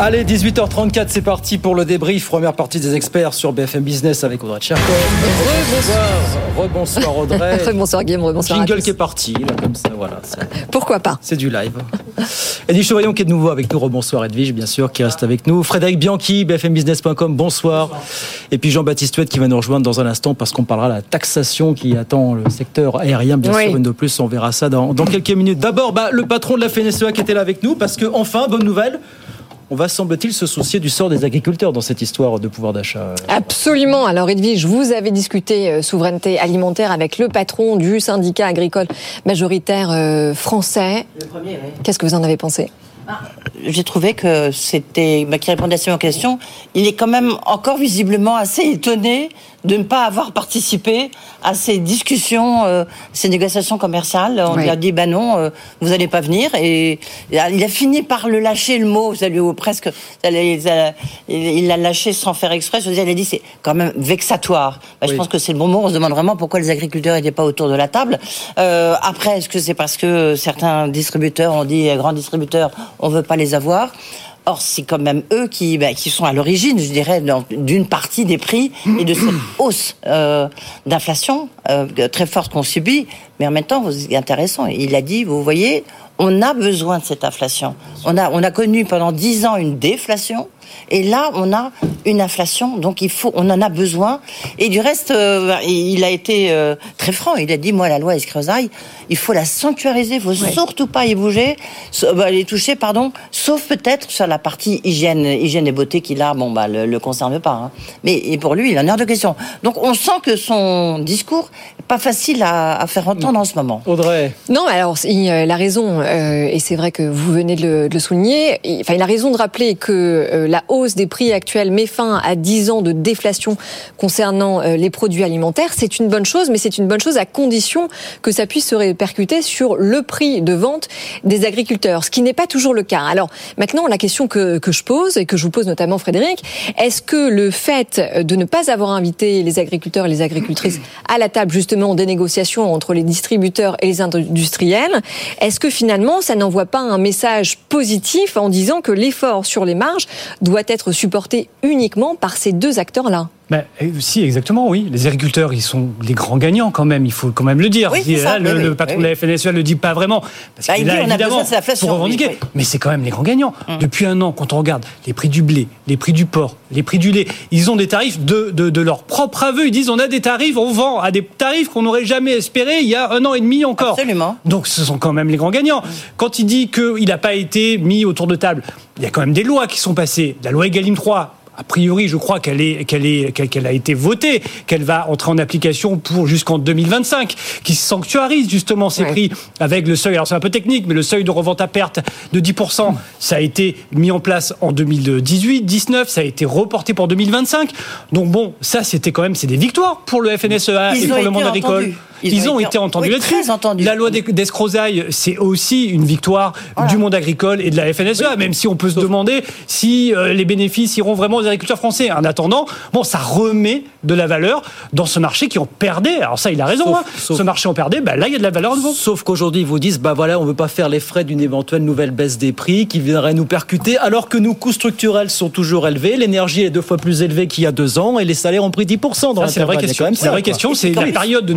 Allez, 18h34, c'est parti pour le débrief. Première partie des experts sur BFM Business avec Audrey Tcherkov. Rebonsoir. Rebonsoir Audrey. rebonsoir Guillaume, rebonsoir. Jingle qui est parti, là, comme ça, voilà. Pourquoi pas C'est du live. Edwige Chevrillon qui est de nouveau avec nous. Rebonsoir Edwige, bien sûr, qui reste avec nous. Frédéric Bianchi, BFMbusiness.com, bonsoir. Et puis Jean-Baptiste Huette qui va nous rejoindre dans un instant parce qu'on parlera de la taxation qui attend le secteur aérien, bien sûr, une de plus. On verra ça dans, dans quelques minutes. D'abord, bah, le patron de la FNSEA qui était là avec nous parce que, enfin, bonne nouvelle on va, semble-t-il, se soucier du sort des agriculteurs dans cette histoire de pouvoir d'achat. Absolument. Alors, Edwige, vous avez discuté euh, souveraineté alimentaire avec le patron du syndicat agricole majoritaire euh, français. Le premier, oui. Qu'est-ce que vous en avez pensé? J'ai trouvé que c'était bah, qui répondait à mes questions. Il est quand même encore visiblement assez étonné de ne pas avoir participé à ces discussions, euh, ces négociations commerciales. On lui a dit, bah non, euh, vous n'allez pas venir. Et il a fini par le lâcher le mot. Vous allez presque, il l'a lâché sans faire exprès. Je vous il a dit, c'est quand même vexatoire. Bah, Je pense que c'est le bon mot. On se demande vraiment pourquoi les agriculteurs n'étaient pas autour de la table. Euh, après, est-ce que c'est parce que certains distributeurs ont dit, grands distributeurs, on veut pas les avoir? Or, c'est quand même eux qui, bah, qui sont à l'origine, je dirais, d'une partie des prix et de cette hausse euh, d'inflation euh, très forte qu'on subit. Mais en même temps, c'est intéressant. Il a dit, vous voyez, on a besoin de cette inflation. On a, on a connu pendant dix ans une déflation. Et là, on a une inflation, donc il faut, on en a besoin. Et du reste, euh, il a été euh, très franc. Il a dit, moi, la loi Escrozaille, il faut la sanctuariser, il faut surtout pas y bouger, bah, les toucher, pardon, sauf peut-être sur la partie hygiène, hygiène et beauté qui là, bon, bah, le, le concerne pas. Hein. Mais et pour lui, il en a de question. Donc, on sent que son discours pas facile à, à, faire entendre en ce moment. Audrey. Non, alors il a raison, euh, et c'est vrai que vous venez de le, de le souligner. Il, enfin, il a raison de rappeler que euh, la hausse des prix actuels met fin à 10 ans de déflation concernant euh, les produits alimentaires. C'est une bonne chose, mais c'est une bonne chose à condition que ça puisse se répercuter sur le prix de vente des agriculteurs, ce qui n'est pas toujours le cas. Alors maintenant, la question que, que je pose et que je vous pose notamment Frédéric, est-ce que le fait de ne pas avoir invité les agriculteurs et les agricultrices à la table justement des négociations entre les distributeurs et les industriels, est-ce que finalement ça n'envoie pas un message positif en disant que l'effort sur les marges doit être supporté uniquement par ces deux acteurs-là? Ben, si, exactement, oui. Les agriculteurs, ils sont les grands gagnants quand même, il faut quand même le dire. Oui, ça, le, oui, le, patron oui, de la FNSEA ne le dit pas vraiment. Parce bah, qu'il il dit, a on a évidemment besoin de pour revendiquer. Mais c'est quand même les grands gagnants. Hum. Depuis un an, quand on regarde les prix du blé, les prix du porc, les prix du lait, ils ont des tarifs de, de, de leur propre aveu. Ils disent on a des tarifs, on vend à des tarifs qu'on n'aurait jamais espéré il y a un an et demi encore. Absolument. Donc ce sont quand même les grands gagnants. Quand il dit qu'il n'a pas été mis autour de table, il y a quand même des lois qui sont passées. La loi Egalim 3, a priori, je crois qu'elle est, qu'elle est, qu'elle a été votée, qu'elle va entrer en application pour jusqu'en 2025, qui sanctuarise justement ces Ouais. prix avec le seuil. Alors c'est un peu technique, mais le seuil de revente à perte de 10%, ça a été mis en place en 2018, 19, ça a été reporté pour 2025. Donc bon, ça c'était quand même c'est des victoires pour le FNSEA Ils et pour le monde agricole. Ils, ont, été, entendus là-dessus. La loi d'escrozaille, c'est aussi une victoire du monde agricole et de la FNSEA, même si on peut se demander si euh, les bénéfices iront vraiment aux agriculteurs français. En attendant, bon, ça remet de la valeur dans ce marché qui en perdait. Alors ça, il a raison. hein. Ce marché en perdait, bah, là, il y a de la valeur nouveau. Sauf qu'aujourd'hui, ils vous disent, bah voilà, on veut pas faire les frais d'une éventuelle nouvelle baisse des prix qui viendrait nous percuter, alors que nos coûts structurels sont toujours élevés, l'énergie est deux fois plus élevée qu'il y a deux ans et les salaires ont pris 10% dans Ça, c'est la vraie question. quand même C'est la ça, vraie quoi. question, c'est la période de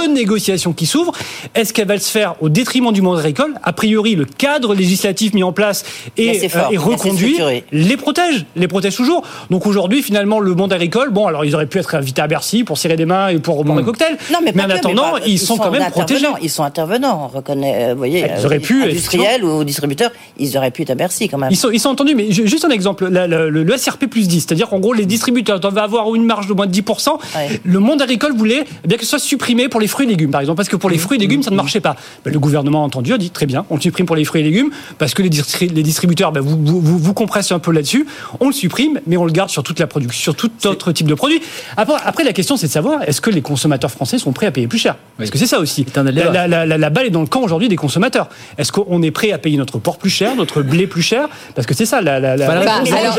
renégociation qui s'ouvre. Est-ce qu'elle va se faire au détriment du monde agricole? A priori, le cadre législatif mis en place est fort, euh, est reconduit les protège, les protège toujours. Donc aujourd'hui, finalement, le monde agricole, bon, alors ils auraient pu être invités à Bercy pour serrer des mains et pour boire un cocktail. Non, mais, en que, attendant, pas- ils, sont quand même protégés. Ils sont intervenants, on reconnaît. euh, Vous voyez, Ils auraient pu, industriels ou distributeurs, ils auraient pu être à Bercy quand même. Ils sont, ils sont entendus, mais ju- juste un exemple, la- la- le, le SRP plus 10, c'est-à-dire qu'en gros, les distributeurs doivent avoir une marge de moins de 10%. Le monde agricole voulait eh bien que ce soit supprimé pour les fruits et légumes, par exemple, parce que pour les fruits et légumes, ça ne marchait pas. Ben, le gouvernement a entendu, a dit très bien, on le supprime pour les fruits et légumes, parce que les, distri- les distributeurs, ben, vous, vous, compressez un peu là-dessus, on le supprime, mais on le garde sur toute la production, sur tout autre type de produit. Après, après la question, c'est de savoir, est-ce que les consommateurs français sont prêts à payer plus cher? Parce que c'est ça aussi. La, débat. la- la- la- la balle est dans le camp aujourd'hui des consommateurs. Est-ce qu'on est prêt à payer notre porc plus cher, notre blé plus cher? Parce que c'est ça la, la, Bah, alors,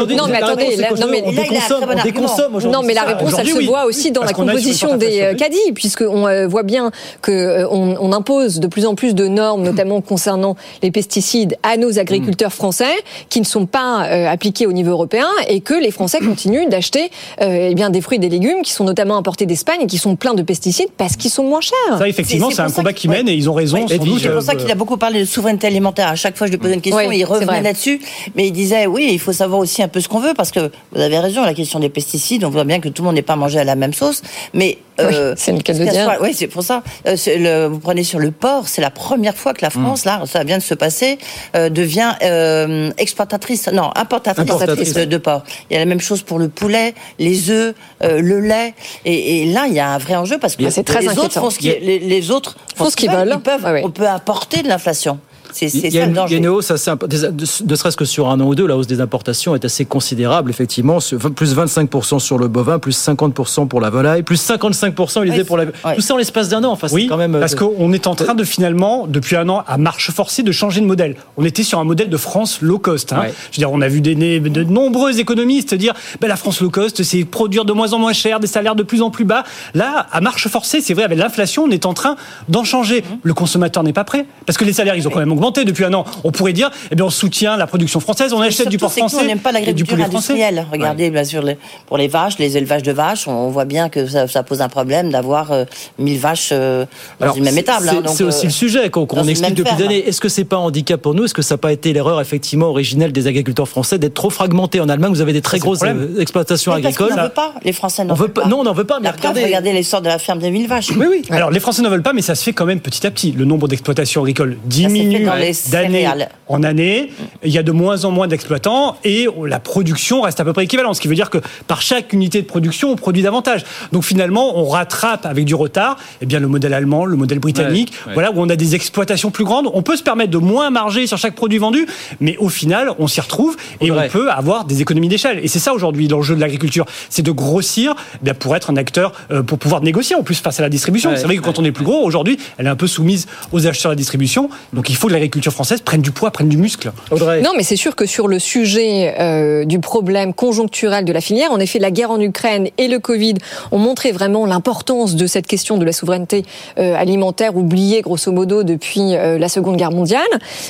non, mais attendez, non, mais- on déconsomme, déconsomme aujourd'hui. Non, mais la réponse, elle se voit aussi dans la composition des euh, caddies, puisqu'on euh, voit bien qu'on on impose de plus en plus de normes, notamment concernant les pesticides, à nos agriculteurs français, qui ne sont pas euh, appliqués au niveau européen, et que les Français continuent d'acheter euh, eh bien des fruits et des légumes qui sont notamment importés d'Espagne et qui sont pleins de pesticides parce qu'ils sont moins chers. Ça, effectivement, c'est un combat qui mène et ils ont raison. Ouais, c'est pour ça euh, qu'il a beaucoup parlé de souveraineté alimentaire. À chaque fois, je lui posais une question, il revenait là-dessus. Mais il disait, oui, il faut savoir aussi un peu ce qu'on veut, parce que vous avez raison, la question des pesticides, on voit bien que tout le monde n'est pas mangé à la même sauce. Mais euh, Oui, c'est le cas de dire. soit- Oui, c'est pour ça. Euh, le- vous prenez sur le porc, c'est la première fois que la France, là, ça vient de se passer, euh, devient euh, exportatrice, non, importatrice, Importatrice. de, de porc. Il y a la même chose pour le poulet, les œufs, euh, le lait. Et, et là, il y a un vrai enjeu parce que Ah, très les autres font ce les, les autres Font ce qu'ils veulent. Ils peuvent, Ouais, ouais. on peut apporter de l'inflation. C'est c'est Il y, a ça le une, il y a danger. une hausse assez de serait-ce que sur un an ou deux, la hausse des importations est assez considérable, effectivement. Plus 25% sur le bovin, plus 50% pour la volaille, plus 55% il Ouais, pour la. ouais. Tout ça en l'espace d'un an. Enfin, Oui, quand même. euh, parce qu'on est en train de finalement, depuis un an, à marche forcée, de changer de modèle. On était sur un modèle de France low cost. Hein. Ouais. Je veux dire, on a vu des, de nombreux économistes dire, ben, la France low cost, c'est produire de moins en moins cher, des salaires de plus en plus bas. Là, à marche forcée, c'est vrai, avec l'inflation, on est en train d'en changer. Mhm. Le consommateur n'est pas prêt, parce que les salaires, ils ont quand même augmenté depuis un an. On pourrait dire, eh bien, on soutient la production française, on achète du porc français on n'aime pas l'agriculture français. industrielle. Regardez, bien sûr, les- pour les vaches, les élevages de vaches, on voit bien que ça, ça pose un problème d'avoir euh, 1000 vaches euh, dans Alors, une même c'est- étable. hein, c'est- C'est aussi euh, le sujet qu'on explique depuis des années. Est-ce que c'est pas un handicap pour nous? Est-ce que ça n'a pas été l'erreur effectivement originelle des agriculteurs français d'être trop fragmentés En Allemagne, vous avez des très grosses euh, exploitations Mais parce agricoles. n'en veut pas. Les Français n'en On veulent pas- non, on n'en veut pas, mais regardez- regardez l'essor de la ferme des 1000 vaches. Oui, oui. Alors, les Français ne veulent pas, mais ça se fait quand même petit à petit. Le nombre d'exploitations agricoles diminue dans les d'année céréales. en année. Il y a de moins en moins d'exploitants et la production reste à peu près équivalente. Ce qui veut dire que par chaque unité de production, on produit davantage. Donc finalement, on rattrape avec du retard eh bien, le modèle allemand, le modèle britannique, Ouais, ouais. voilà, où on a des exploitations plus grandes. On peut se permettre de moins marger sur chaque produit vendu, mais au final, on s'y retrouve et on peut avoir des économies d'échelle. Et c'est ça aujourd'hui l'enjeu de l'agriculture, c'est de grossir eh bien, pour être un acteur, euh, pour pouvoir négocier en plus face à la distribution. Ouais, c'est vrai que quand on est plus gros, aujourd'hui, elle est un peu soumise aux acheteurs de la distribution. Donc il faut que l'agriculture française prenne du poids, prenne du muscle. Audrey. Non, mais c'est sûr que sur le sujet euh, du problème conjoncturel de la filière, en effet, la guerre en Ukraine et le Covid ont montré vraiment l'importance de cette question de la souveraineté euh, alimentaire oubliée grosso modo depuis euh, la Seconde Guerre mondiale.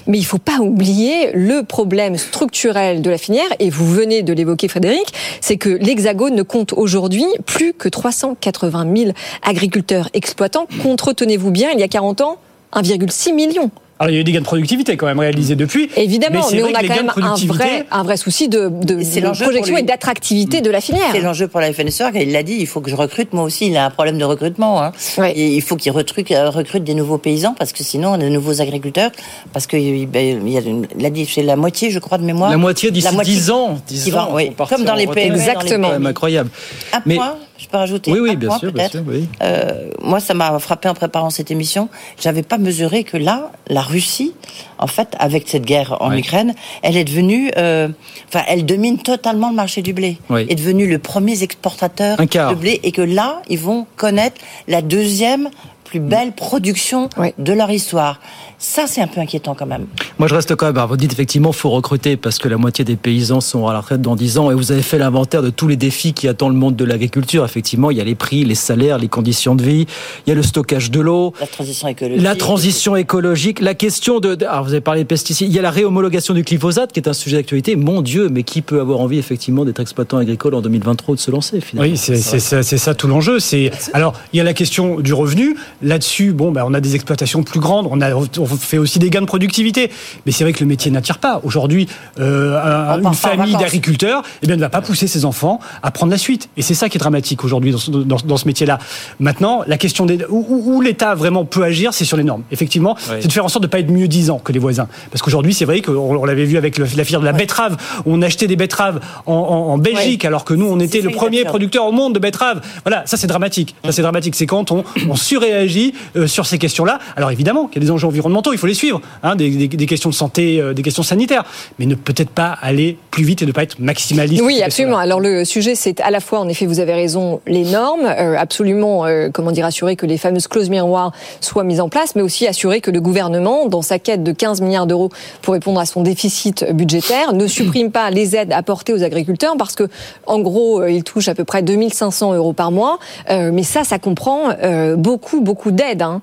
Mais il faut pas oublier le problème structurel de la filière. Et vous venez de l'évoquer, Frédéric, c'est que l'Hexagone ne compte aujourd'hui plus que 380 000 agriculteurs exploitants. Contre, tenez-vous bien, il y a 40 ans, 1,6 million. Alors il y a eu des gains de productivité quand même réalisés depuis. Évidemment, c'est mais, vrai on a quand même un vrai, un vrai souci de, de, projection et d'attractivité de la filière. C'est l'enjeu pour la FNSEA. Il l'a dit, il faut que je recrute. Moi aussi, il a un problème de recrutement. hein. Et il faut qu'il recrute, euh, recrute des nouveaux paysans parce que sinon, on a de nouveaux agriculteurs. Parce que ben, il a, dit, c'est la moitié, je crois, de mémoire. La moitié d'ici La moitié 10 ans. 10 qui va- ans, oui, comme dans les. PME. Exactement. C'est quand même incroyable. Un Mais- point, je peux rajouter Oui, oui, un bien point, sûr, bien peut-être. sûr, oui. Euh, moi, ça m'a frappé en préparant cette émission. J'avais pas mesuré que là, la Russie, en fait, avec cette guerre en Ouais. Ukraine, elle est devenue, euh, enfin, elle domine totalement le marché du blé. Oui. Est devenue le premier exportateur de blé, et que là, ils vont connaître la deuxième plus belle production de leur histoire. Ça, c'est un peu inquiétant quand même. Moi, je reste quand même. vous dites effectivement, faut recruter parce que la moitié des paysans sont à la retraite dans 10 ans. Et vous avez fait l'inventaire de tous les défis qui attendent le monde de l'agriculture. Effectivement, il y a les prix, les salaires, les conditions de vie. Il y a le stockage de l'eau. La transition écologique. La transition écologique. La question de. Alors, vous avez parlé des pesticides. Il y a la réhomologation du glyphosate qui est un sujet d'actualité. Mon Dieu, mais qui peut avoir envie effectivement d'être exploitant agricole en 2023 ou de se lancer finalement? Oui, c'est ça, ça, tout l'enjeu. C'est alors il y a la question du revenu. Là-dessus, bon, ben, on a des exploitations plus grandes. On a on fait aussi des gains de productivité. Mais c'est vrai que le métier n'attire pas. Aujourd'hui, euh, une famille d'agriculteurs eh bien, ne va pas pousser ses enfants à prendre la suite. Et c'est ça qui est dramatique aujourd'hui dans ce, dans, ce métier-là. Maintenant, la question des, où, l'État vraiment peut agir, c'est sur les normes. Effectivement, c'est de faire en sorte de ne pas être mieux disant que les voisins. Parce qu'aujourd'hui, c'est vrai qu'on on, l'avait vu avec la filière de la betterave. On achetait des betteraves en, Belgique, alors que nous, on était le premier producteur au monde de betteraves. Voilà, ça c'est dramatique. Ça c'est dramatique. C'est quand on, on surréagit euh, sur ces questions-là. Alors évidemment qu'il y a des enjeux environnementaux, il faut les suivre, hein, des, questions de santé, euh, des questions sanitaires, mais ne peut-être pas aller plus vite et ne pas être maximaliste. Oui, absolument. Alors le sujet, c'est à la fois, en effet, vous avez raison, les normes, euh, absolument, comment dire, assurer que les fameuses clauses miroirs soient mises en place, mais aussi assurer que le gouvernement, dans sa quête de 15 milliards d'euros pour répondre à son déficit budgétaire, ne supprime pas les aides apportées aux agriculteurs parce que, en gros, ils touchent à peu près 2500 euros par mois. mais ça, ça comprend beaucoup, beaucoup d'aides. Hein.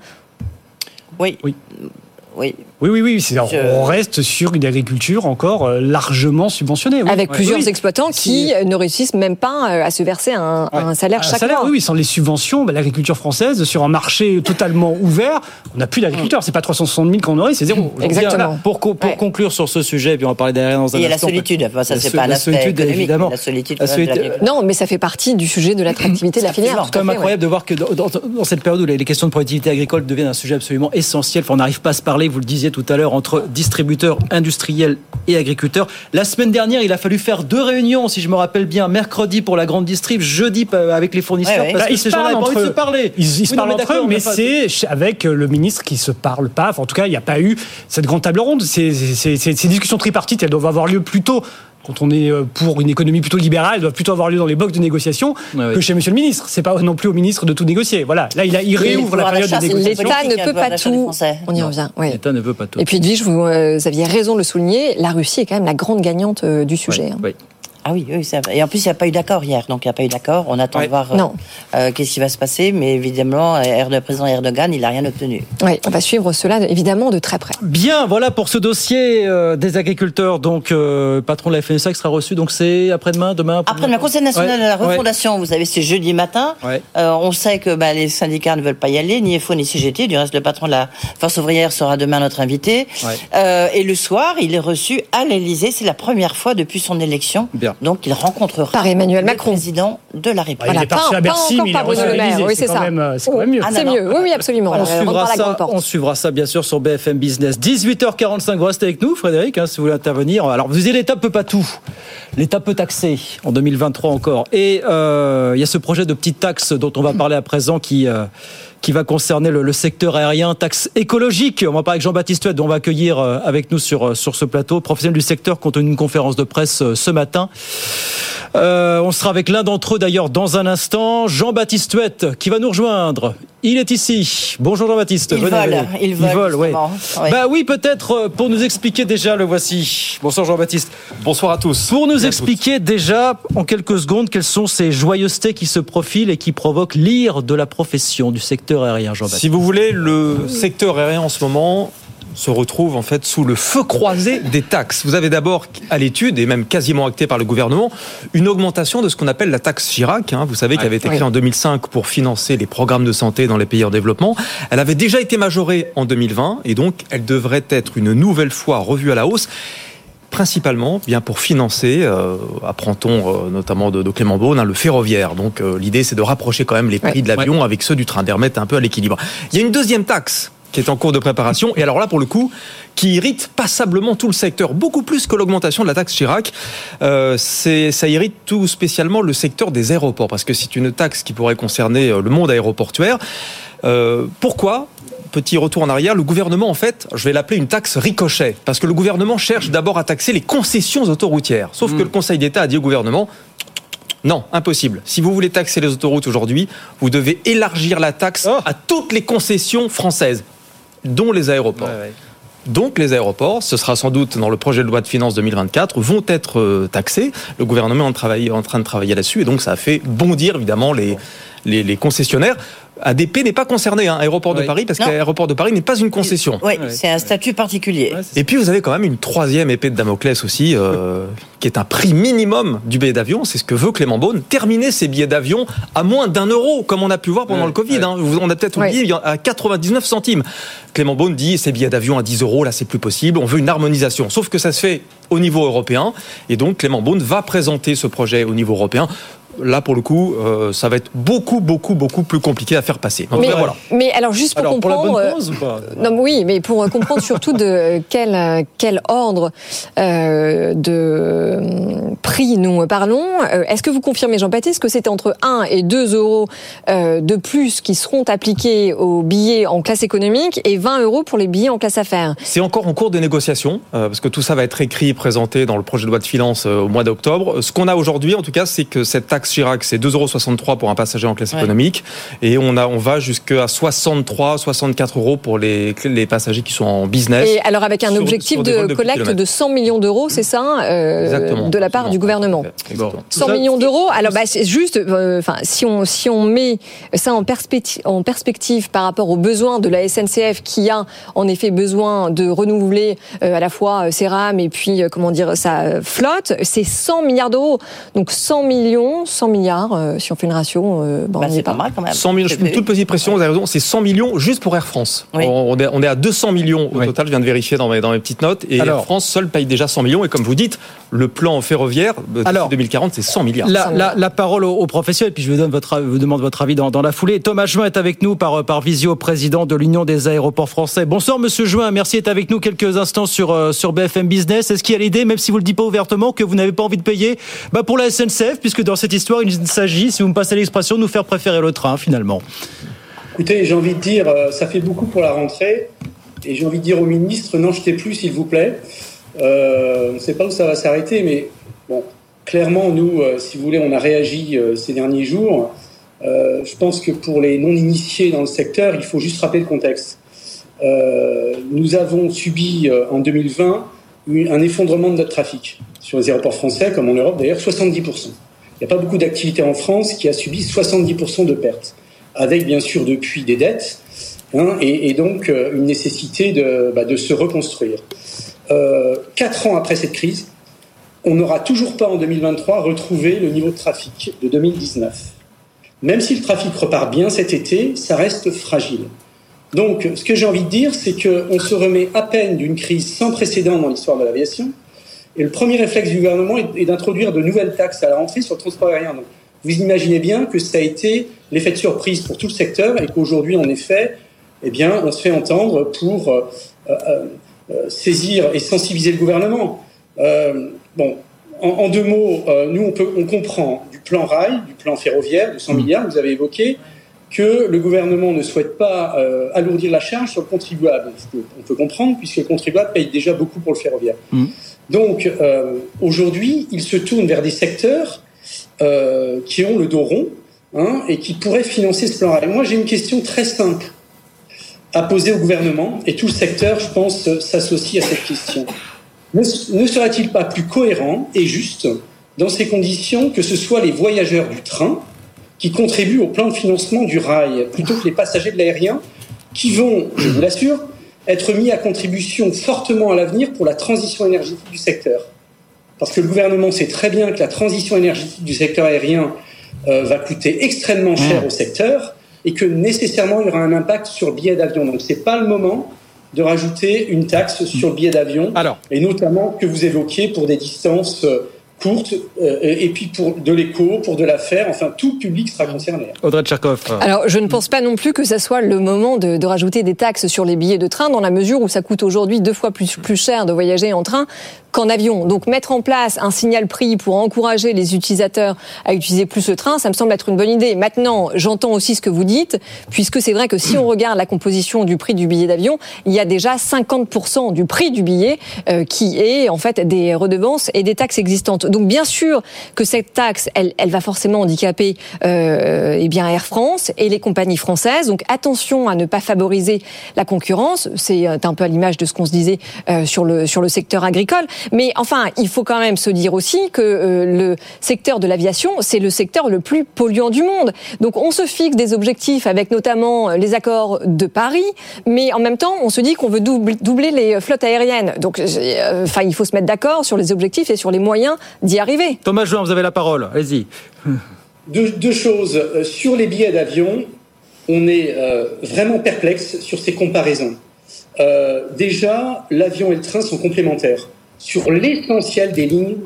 Oui. oui. Oui. Oui, oui, oui. On reste sur une agriculture encore euh, largement subventionnée. Avec plusieurs exploitants qui ne réussissent même pas euh, à se verser un, salaire chaque mois. Oui, sans les subventions, bah, l'agriculture française, sur un marché totalement ouvert, on n'a plus d'agriculteurs. C'est pas 360 000 qu'on aurait, c'est zéro. Exactement. Pour, conclure sur ce sujet, puis on va parler derrière dans un Il y a la solitude. ça, c'est pas un aspect évidemment. La solitude. non, mais ça fait partie du sujet de l'attractivité de la filière. C'est quand même incroyable de voir que dans, cette période où les questions de productivité agricole deviennent un sujet absolument essentiel, on n'arrive pas à se parler, vous le disiez tout à l'heure entre distributeurs industriels et agriculteurs. La semaine dernière, il a fallu faire deux réunions, si je me rappelle bien, mercredi pour la grande distrib, jeudi euh, avec les fournisseurs, parce bah, que ces gens pas envie de se parler. Ils, se parlent entre eux, mais c'est avec euh, le ministre qui se parle pas. en tout cas, il n'y a pas eu cette grande table ronde. Ces, ces discussions tripartites, elles doivent avoir lieu plus tôt quand on est euh, pour une économie plutôt libérale, doit plutôt avoir lieu dans les box de négociation que chez Monsieur le ministre. C'est pas non plus au ministre de tout négocier. Voilà, là il, a, il réouvre la période de négociation. L'État ne peut pas tout. On y revient. L'État ne veut pas tout. Et puis Edwige, vous, euh, aviez raison de le souligner. La Russie est quand même la grande gagnante euh, du sujet. Hein. Ah oui, oui, ça Et en plus, il n'y a pas eu d'accord hier. Donc, il n'y a pas eu d'accord. On attend de voir euh, euh, qu'est-ce qui va se passer. Mais évidemment, le président Erdogan, il n'a rien obtenu. Oui, on va suivre cela, évidemment, de très près. Bien, voilà pour ce dossier euh, des agriculteurs. Donc, patron de la FNSA qui sera reçu. Donc, c'est après-demain, demain Après-demain, Conseil national de la refondation. Vous savez, c'est jeudi matin. on sait que bah, les syndicats ne veulent pas y aller, ni FO ni CGT. Du reste, le patron de la Force ouvrière sera demain notre invité. et le soir, il est reçu à l'Elysée. C'est la première fois depuis son élection. Bien. Donc il rencontrera par Emmanuel Macron, président de la République. il est parti à Bercy, mais il a Oui, c'est ça. C'est quand même mieux. Ah, c'est mieux. Oui, oui, absolument. On, suivra ça, on suivra ça, bien sûr, sur BFM Business. 18h45, vous restez avec nous, Frédéric, hein, si vous voulez intervenir. Alors, vous disiez, l'État peut pas tout. L'État peut taxer en 2023 encore. Et euh, il y a ce projet de petite taxe dont on va parler à présent qui... Euh, qui va concerner le, secteur aérien, taxe écologique. On va parler avec Jean-Baptiste Huette, dont on va accueillir euh, avec nous sur, euh, sur ce plateau, professionnel du secteur, compte tenu d'une conférence de presse euh, ce matin. on sera avec l'un d'entre eux d'ailleurs dans un instant, Jean-Baptiste Huette, qui va nous rejoindre. Il est ici. Bonjour Jean-Baptiste. Il vole, il vole. ouais. Bah oui, peut-être pour nous expliquer déjà, le voici. Bonsoir Jean-Baptiste. Bonsoir à tous. Pour nous expliquer déjà en quelques secondes quelles sont ces joyeusetés qui se profilent et qui provoquent l'ire de la profession du secteur aérien, Jean-Baptiste Si vous voulez, le secteur aérien en ce moment se retrouve en fait sous le feu croisé des taxes. Vous avez d'abord à l'étude, et même quasiment acté par le gouvernement, une augmentation de ce qu'on appelle la taxe Chirac. Hein. Vous savez qu'elle avait été créée en 2005 pour financer les programmes de santé dans les pays en développement. Elle avait déjà été majorée en 2020 et donc elle devrait être une nouvelle fois revue à la hausse principalement bien pour financer, euh, apprend-on euh, notamment de, Clément Beaune, hein, le ferroviaire. Donc euh, l'idée c'est de rapprocher quand même les prix de l'avion avec ceux du train, de remettre un peu à l'équilibre. Il y a une deuxième taxe qui est en cours de préparation. Et alors là, pour le coup, qui irrite passablement tout le secteur, beaucoup plus que l'augmentation de la taxe Chirac. Euh, ça irrite tout spécialement le secteur des aéroports, parce que c'est une taxe qui pourrait concerner le monde aéroportuaire. Euh, pourquoi petit retour en arrière, le gouvernement, en fait, je vais l'appeler une taxe ricochet, parce que le gouvernement cherche d'abord à taxer les concessions autoroutières. Sauf que hmm. le Conseil d'État a dit au gouvernement, Non, impossible. Si vous voulez taxer les autoroutes aujourd'hui, vous devez élargir la taxe Oh. à toutes les concessions françaises, dont les aéroports. Donc les aéroports, ce sera sans doute dans le projet de loi de finances 2024, vont être euh, taxés. Le gouvernement est en, travail- en train de travailler là-dessus et donc ça a fait bondir évidemment les, les, les concessionnaires. ADP n'est pas concerné, hein, Aéroport de Oui. Paris, parce qu'Aéroport de Paris n'est pas une concession. Oui, c'est un statut particulier. Et puis vous avez quand même une troisième épée de Damoclès aussi, euh, qui est un prix minimum du billet d'avion. C'est ce que veut Clément Beaune, terminer ces billets d'avion à moins d'un euro, comme on a pu voir pendant le Covid. hein. Vous- On a peut-être oublié, à 99 centimes. Clément Beaune dit ces billets d'avion à 10 euros, là c'est plus possible. On veut une harmonisation. Sauf que ça se fait au niveau européen. Et donc Clément Beaune va présenter ce projet au niveau européen. Là, pour le coup, euh, ça va être beaucoup, beaucoup, beaucoup plus compliqué à faire passer. Donc, Mais, là, voilà. mais alors juste pour Alors, pour la comprendre, bonne euh, cause ou pas? Non, mais oui, mais pour comprendre surtout de quel euh, quel ordre euh, de euh, prix nous parlons. euh, Est-ce que vous confirmez, Jean-Baptiste, que c'est entre 1 et 2 euros euh, de plus qui seront appliqués aux billets en classe économique et 20 euros pour les billets en classe affaires? C'est encore en cours de négociation, euh, parce que tout ça va être écrit et présenté dans le projet de loi de finances euh, au mois d'octobre. Ce qu'on a aujourd'hui, en tout cas, c'est que cette taxe Chirac, c'est 2,63 euros pour un passager en classe Ouais. économique, et on, a, on va jusqu'à 63, 64 euros pour les, les passagers qui sont en business. Et alors avec un sur- objectif sur de collecte de 100 millions d'euros, c'est ça, euh, Exactement, de la part du gouvernement. Exactement. 100 millions d'euros. Alors, bah, c'est juste, euh, enfin, si on si on met ça en perspective, en perspective par rapport aux besoins de la SNCF, qui a en effet besoin de renouveler euh, à la fois euh, ses rames et puis euh, comment dire sa euh, flotte, c'est 100 milliards d'euros. Donc 100 millions, 100 milliards, euh, si on fait une ratio, euh, bon, Bah, est c'est pas mal quand même. 100 millions, je fais une toute petite pression, vous avez raison, c'est 100 millions juste pour Air France. Oui. On, on est, on est à 200 millions au total, je viens de vérifier dans mes, dans mes petites notes, et Alors- Air France seul paye déjà 100 millions, et comme vous dites, le plan ferroviaire euh, d'ici Alors- 2040, c'est 100 milliards. La, la- la parole aux, aux professionnels, puis je vous, donne votre, vous demande votre avis dans, dans la foulée. Thomas Juin est avec nous par, par visio, président de l'Union des aéroports français. Bonsoir Monsieur Juin, merci d'être avec nous quelques instants sur, euh, sur BFM Business. Est-ce qu'il y a l'idée, même si vous ne le dites pas ouvertement, que vous n'avez pas envie de payer? Bah, pour la SNCF, puisque dans cette histoire, il s'agit, si vous me passez l'expression, de nous faire préférer le train finalement Écoutez, j'ai envie de dire, euh, ça fait beaucoup pour la rentrée, et j'ai envie de dire au ministre, n'en jetez plus, s'il vous plaît. Euh, on ne sait pas où ça va s'arrêter, mais bon, clairement, nous, euh, si vous voulez, on a réagi ces derniers jours. Je pense que pour les non-initiés dans le secteur, il faut juste rappeler le contexte. Nous avons subi en 2020 une- un effondrement de notre trafic sur les aéroports français, comme en Europe d'ailleurs, 70%. Il n'y a pas beaucoup d'activités en France qui a subi 70% de pertes, avec bien sûr depuis des dettes, hein, et, donc euh, une nécessité de, bah, se reconstruire. Euh, quatre ans après cette crise, on n'aura toujours pas en 2023 retrouvé le niveau de trafic de 2019. Même si le trafic repart bien cet été, ça reste fragile. Donc, ce que j'ai envie de dire, c'est qu'on se remet à peine d'une crise sans précédent dans l'histoire de l'aviation. Et le premier réflexe du gouvernement est, d'introduire de nouvelles taxes à la rentrée sur le transport aérien. Donc, vous imaginez bien que ça a été l'effet de surprise pour tout le secteur et qu'aujourd'hui, en effet, eh bien, on se fait entendre pour euh, euh, euh, saisir et sensibiliser le gouvernement. Euh, bon, en, en deux mots, nous, on, peut, on comprend du plan rail, du plan ferroviaire de 100 milliards, vous avez évoqué, que le gouvernement ne souhaite pas euh, alourdir la charge sur le contribuable. On peut comprendre, puisque le contribuable paye déjà beaucoup pour le ferroviaire. Donc, euh, aujourd'hui, il se tourne vers des secteurs euh, qui ont le dos rond hein, et qui pourraient financer ce plan rail. Moi, j'ai une question très simple à poser au gouvernement, et tout le secteur, je pense, s'associe à cette question. Ne, ne serait-il pas plus cohérent et juste, dans ces conditions, que ce soit les voyageurs du train qui contribuent au plan de financement du rail, plutôt que les passagers de l'aérien, qui vont, je vous l'assure, être mis à contribution fortement à l'avenir pour la transition énergétique du secteur. Parce que le gouvernement sait très bien que la transition énergétique du secteur aérien euh, va coûter extrêmement cher au secteur et que nécessairement il y aura un impact sur le billet d'avion. Donc c'est pas le moment de rajouter une taxe sur le billet d'avion, et notamment que vous évoquiez pour des distances euh, courtes, euh, et puis pour de l'éco, pour de l'affaire, enfin tout public sera concerné. Audrey Tcherkov. Alors, je ne pense pas non plus que ça soit le moment de, de rajouter des taxes sur les billets de train, dans la mesure où ça coûte aujourd'hui deux fois plus, plus cher de voyager en train qu'en avion. Donc, mettre en place un signal prix pour encourager les utilisateurs à utiliser plus le train, ça me semble être une bonne idée. Maintenant, j'entends aussi ce que vous dites, puisque c'est vrai que si on regarde la composition du prix du billet d'avion, il y a déjà 50% du prix du billet euh, qui est en fait des redevances et des taxes existantes. Donc bien sûr que cette taxe, elle, elle va forcément handicaper euh, eh bien Air France et les compagnies françaises. Donc attention à ne pas favoriser la concurrence. C'est euh, un peu à l'image de ce qu'on se disait euh, sur le sur le secteur agricole. Mais enfin, il faut quand même se dire aussi que euh, le secteur de l'aviation, c'est le secteur le plus polluant du monde. Donc on se fixe des objectifs avec notamment euh, les accords de Paris, mais en même temps, on se dit qu'on veut doubler, les flottes aériennes. Donc, euh, enfin, il faut se mettre d'accord sur les objectifs et sur les moyens d'y arriver. Thomas Juin, vous avez la parole. Allez-y. Deux, deux choses. Euh, Sur les billets d'avion, on est euh, vraiment perplexe sur ces comparaisons. Euh, déjà, l'avion et le train sont complémentaires. Sur l'essentiel des lignes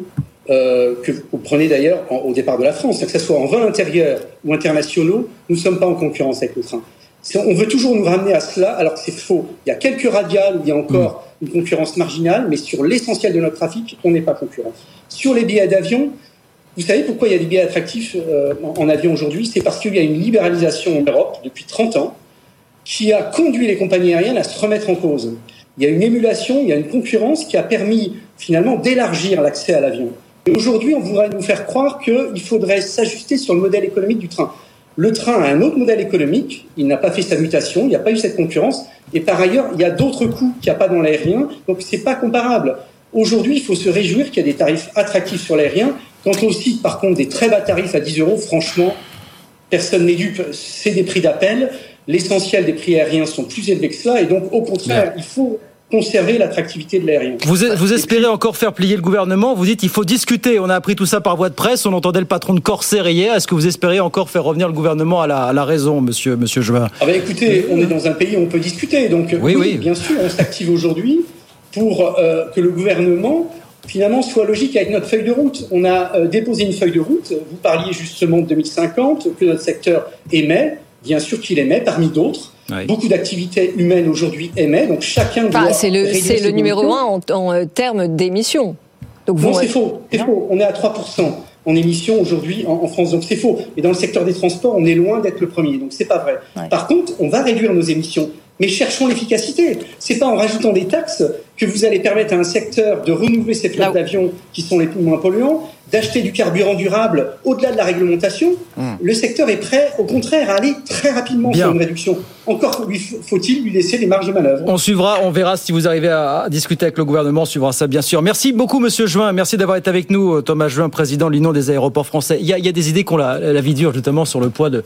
euh, que vous prenez d'ailleurs au départ de la France, que ce soit en vol intérieur ou internationaux, nous ne sommes pas en concurrence avec le train. On veut toujours nous ramener à cela, alors que c'est faux. Il y a quelques radiales où il y a encore une concurrence marginale, mais sur l'essentiel de notre trafic, on n'est pas concurrent. Sur les billets d'avion, vous savez pourquoi il y a des billets attractifs euh, en, en avion aujourd'hui? C'est parce qu'il y a une libéralisation en Europe depuis 30 ans qui a conduit les compagnies aériennes à se remettre en cause. Il y a une émulation, il y a une concurrence qui a permis finalement d'élargir l'accès à l'avion. Et aujourd'hui, on voudrait nous faire croire qu'il faudrait s'ajuster sur le modèle économique du train. Le train a un autre modèle économique, il n'a pas fait sa mutation, il n'y a pas eu cette concurrence, et par ailleurs, il y a d'autres coûts qu'il n'y a pas dans l'aérien, donc c'est pas comparable. Aujourd'hui, il faut se réjouir qu'il y a des tarifs attractifs sur l'aérien. Quant aussi, par contre, des très bas tarifs à 10 euros, franchement, personne n'est dupe. C'est des prix d'appel. L'essentiel des prix aériens sont plus élevés que cela, et donc, au contraire, il faut conserver l'attractivité de l'aérien. Vous, vous espérez encore faire plier le gouvernement Vous dites il faut discuter. On a appris tout ça par voie de presse. On entendait le patron de Corsair hier. Est-ce que vous espérez encore faire revenir le gouvernement à la, à la raison, monsieur, monsieur Ah bah écoutez, on est dans un pays où on peut discuter. Donc Oui, oui. bien sûr, on s'active aujourd'hui pour euh, que le gouvernement finalement soit logique avec notre feuille de route. On a euh, déposé une feuille de route. Vous parliez justement de 2050 que notre secteur émet. Bien sûr qu'il émet parmi d'autres. Oui. Beaucoup d'activités humaines aujourd'hui émettent. Donc chacun Enfin, doit c'est le, c'est le numéro un en, en, euh, termes d'émissions. Donc Non, vous- c'est faux. C'est faux. On est à 3% en émissions aujourd'hui en, en France. Donc c'est faux. Et dans le secteur des transports, on est loin d'être le premier. Donc c'est pas vrai. Par contre, on va réduire nos émissions. Mais cherchons l'efficacité. C'est pas en rajoutant des taxes que vous allez permettre à un secteur de renouveler ses flottes d'avions qui sont les plus moins polluants, d'acheter du carburant durable au-delà de la réglementation. Le secteur est prêt, au contraire, à aller très rapidement Bien. sur une réduction. Encore faut-il lui laisser des marges de manœuvre. On suivra, on verra si vous arrivez à discuter avec le gouvernement, on suivra ça bien sûr. Merci beaucoup Monsieur Juin, merci d'avoir été avec nous, euh, Thomas Juin, président de l'Union des aéroports français. Il y a, il y a des idées qu'on la, la vie dure justement sur le poids de,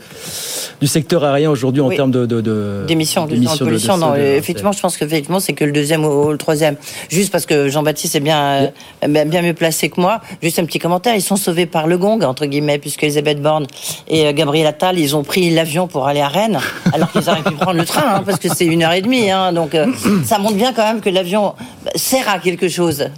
du secteur aérien aujourd'hui en Oui. termes de, de, de- D'émissions, de, d'émissions de- pollution. de non, CO2, euh, hein, effectivement, je pense que effectivement, c'est que le deuxième ou le troisième. Juste parce que Jean-Baptiste est bien, euh, bien bien mieux placé que moi. Juste un petit commentaire. Ils sont sauvés par le gong entre guillemets, puisque Elisabeth Borne et euh, Gabriel Attal, ils ont pris l'avion pour aller à Rennes, alors qu'ils auraient pu prendre le train, hein, parce que c'est une heure et demie. Hein, donc euh, ça montre bien quand même que l'avion sert à quelque chose.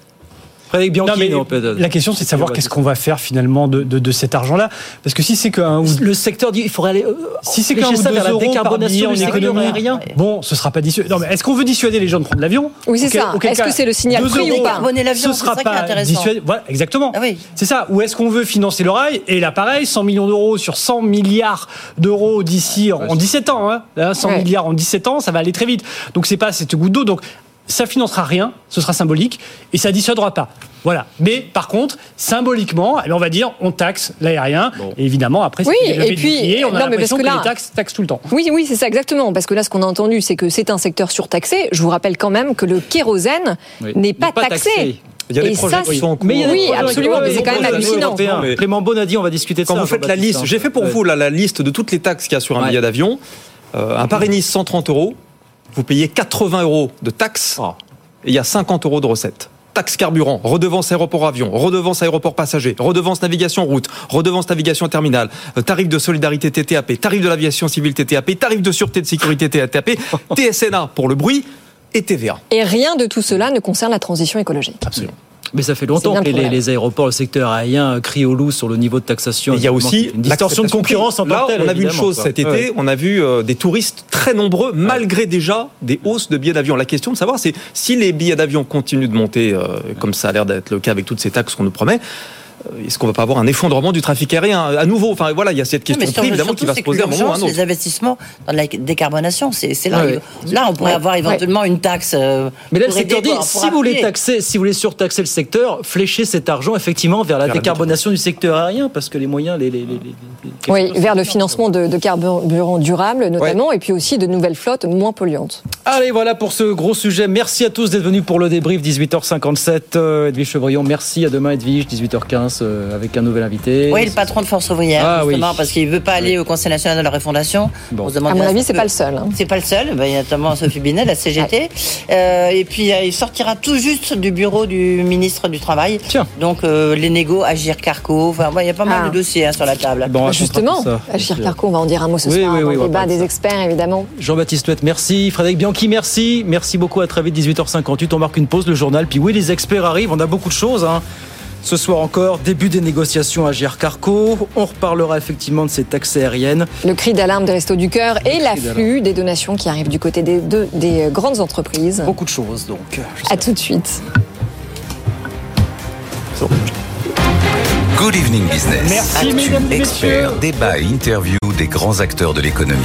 Frédéric Bianchi, Non, la question, c'est de savoir qu'est-ce qu'on va faire finalement de, de, de cet argent-là. Parce que si c'est qu'un ou Le secteur dit il faudrait aller. euh, si c'est qu'un ou ça deux euros par décarbonation billet en économie, aérien. bon, ce sera pas dissuadé. Non, mais est-ce qu'on veut dissuader les gens de prendre l'avion Oui, c'est ça. Est-ce que c'est le signal deux prix ou euros, pas Décarboner l'avion, ce c'est sera ça qui est pas intéressant. dissuadé. Voilà, exactement. Ah oui. C'est ça. Ou est-ce qu'on veut financer le rail Et là, pareil, 100 millions d'euros sur 100 milliards d'euros d'ici en, en 17 ans. Hein. Là, 100 Ouais. milliards en 17 ans, ça va aller très vite. Donc c'est pas cette goutte d'eau. Donc ça financera rien, ce sera symbolique et ça dissuadera pas. Voilà. Mais par contre, symboliquement, eh on va dire on taxe l'aérien. Et évidemment, après, c'est Oui, et puis- on a l'impression que que, les taxes taxent tout le temps. Oui, oui, c'est ça exactement. Parce que là, ce qu'on a entendu, c'est que c'est un secteur surtaxé. Je vous rappelle quand même que le kérosène Oui. n'est pas, taxé. Il y a des Et projets ça, qui sont en cours. Mais il y a des Oui, absolument, mais c'est quand même hallucinant. Mais- Clément Beaune a dit on va discuter de Quand ça. vous faites la liste, j'ai fait pour Ouais. vous là, la liste de toutes les taxes qu'il y a sur un Ouais. billet d'avion. Euh, un Paris-Nice 130 euros, vous payez 80 euros de taxes Oh. et il y a 50 euros de recettes. Taxe carburant, redevance aéroport avion, redevance aéroport passager, redevance navigation route, redevance navigation terminale, euh, tarif de solidarité TTAP, tarif de l'aviation civile TTAP, tarif de sûreté de sécurité TTAP, TSNA pour le bruit et TVA. Et rien de tout cela ne concerne la transition écologique. Absolument. Mais ça fait longtemps que le les, aéroports, le secteur aérien crient au loup sur le niveau de taxation. Et il y a aussi une distorsion de concurrence en. Là, tant que telle, on a vu une chose quoi. cet été, Ouais. on a vu euh, des touristes très nombreux, malgré déjà des hausses de billets d'avion. La question de savoir, c'est si les billets d'avion continuent de monter, euh, comme ça a l'air d'être le cas avec toutes ces taxes qu'on nous promet, est-ce qu'on va pas avoir un effondrement du trafic aérien à nouveau? Enfin voilà, il y a cette question prix, évidemment qui va se poser à un moment ou à un autre. Les investissements dans la décarbonation, c'est là. Ouais. Là, on pourrait avoir éventuellement une taxe. euh, Mais là, le secteur dit, si vous voulez taxer, si vous voulez surtaxer le secteur, fléchez cet argent effectivement vers la Vers la décarbonation du secteur aérien, parce que les moyens, les, les, les- les- les- Oui, vers le financement de, de carburants durables notamment, et puis aussi de nouvelles flottes moins polluantes. Allez, voilà pour ce gros sujet. Merci à tous d'être venus pour le débrief 18h57. Euh, Edwige Chevrillon, merci. À demain, Edwige, 18h15, euh, avec un nouvel invité. Oui, le patron de Force ouvrière, Ah, justement, oui. parce qu'il veut pas aller au Conseil national de la refondation. Bon. On se demande À mon avis, ce c'est que- pas le seul. hein. C'est pas le seul. Ben, il y a notamment Sophie Binet, la CGT. Euh, et puis, euh, il sortira tout juste du bureau du ministre du Travail. Tiens. Donc, euh, les négos, Agir Carco. Enfin, ouais, il y a pas mal Ah. de dossiers hein, sur la table. Bon, on Bah, Justement, ça, Agir. Carco, on va en dire un mot ce Oui, soir oui, va débat des experts, évidemment. Jean-Baptiste Huette, merci. Frédéric Bianchi, merci. Merci beaucoup. À très vite, 18h58. On marque une pause, le journal. Puis oui, les experts arrivent. On a beaucoup de choses. hein. Ce soir encore, début des négociations à Carco. On reparlera effectivement de ces taxes aériennes. Le cri d'alarme des Restos du Cœur et l'afflux des donations qui arrivent du côté des, deux- des euh, grandes entreprises. Beaucoup de choses, donc. À tout de suite. Good evening business. Merci, Actu, mesdames experts, messieurs. débat et interview des grands acteurs de l'économie.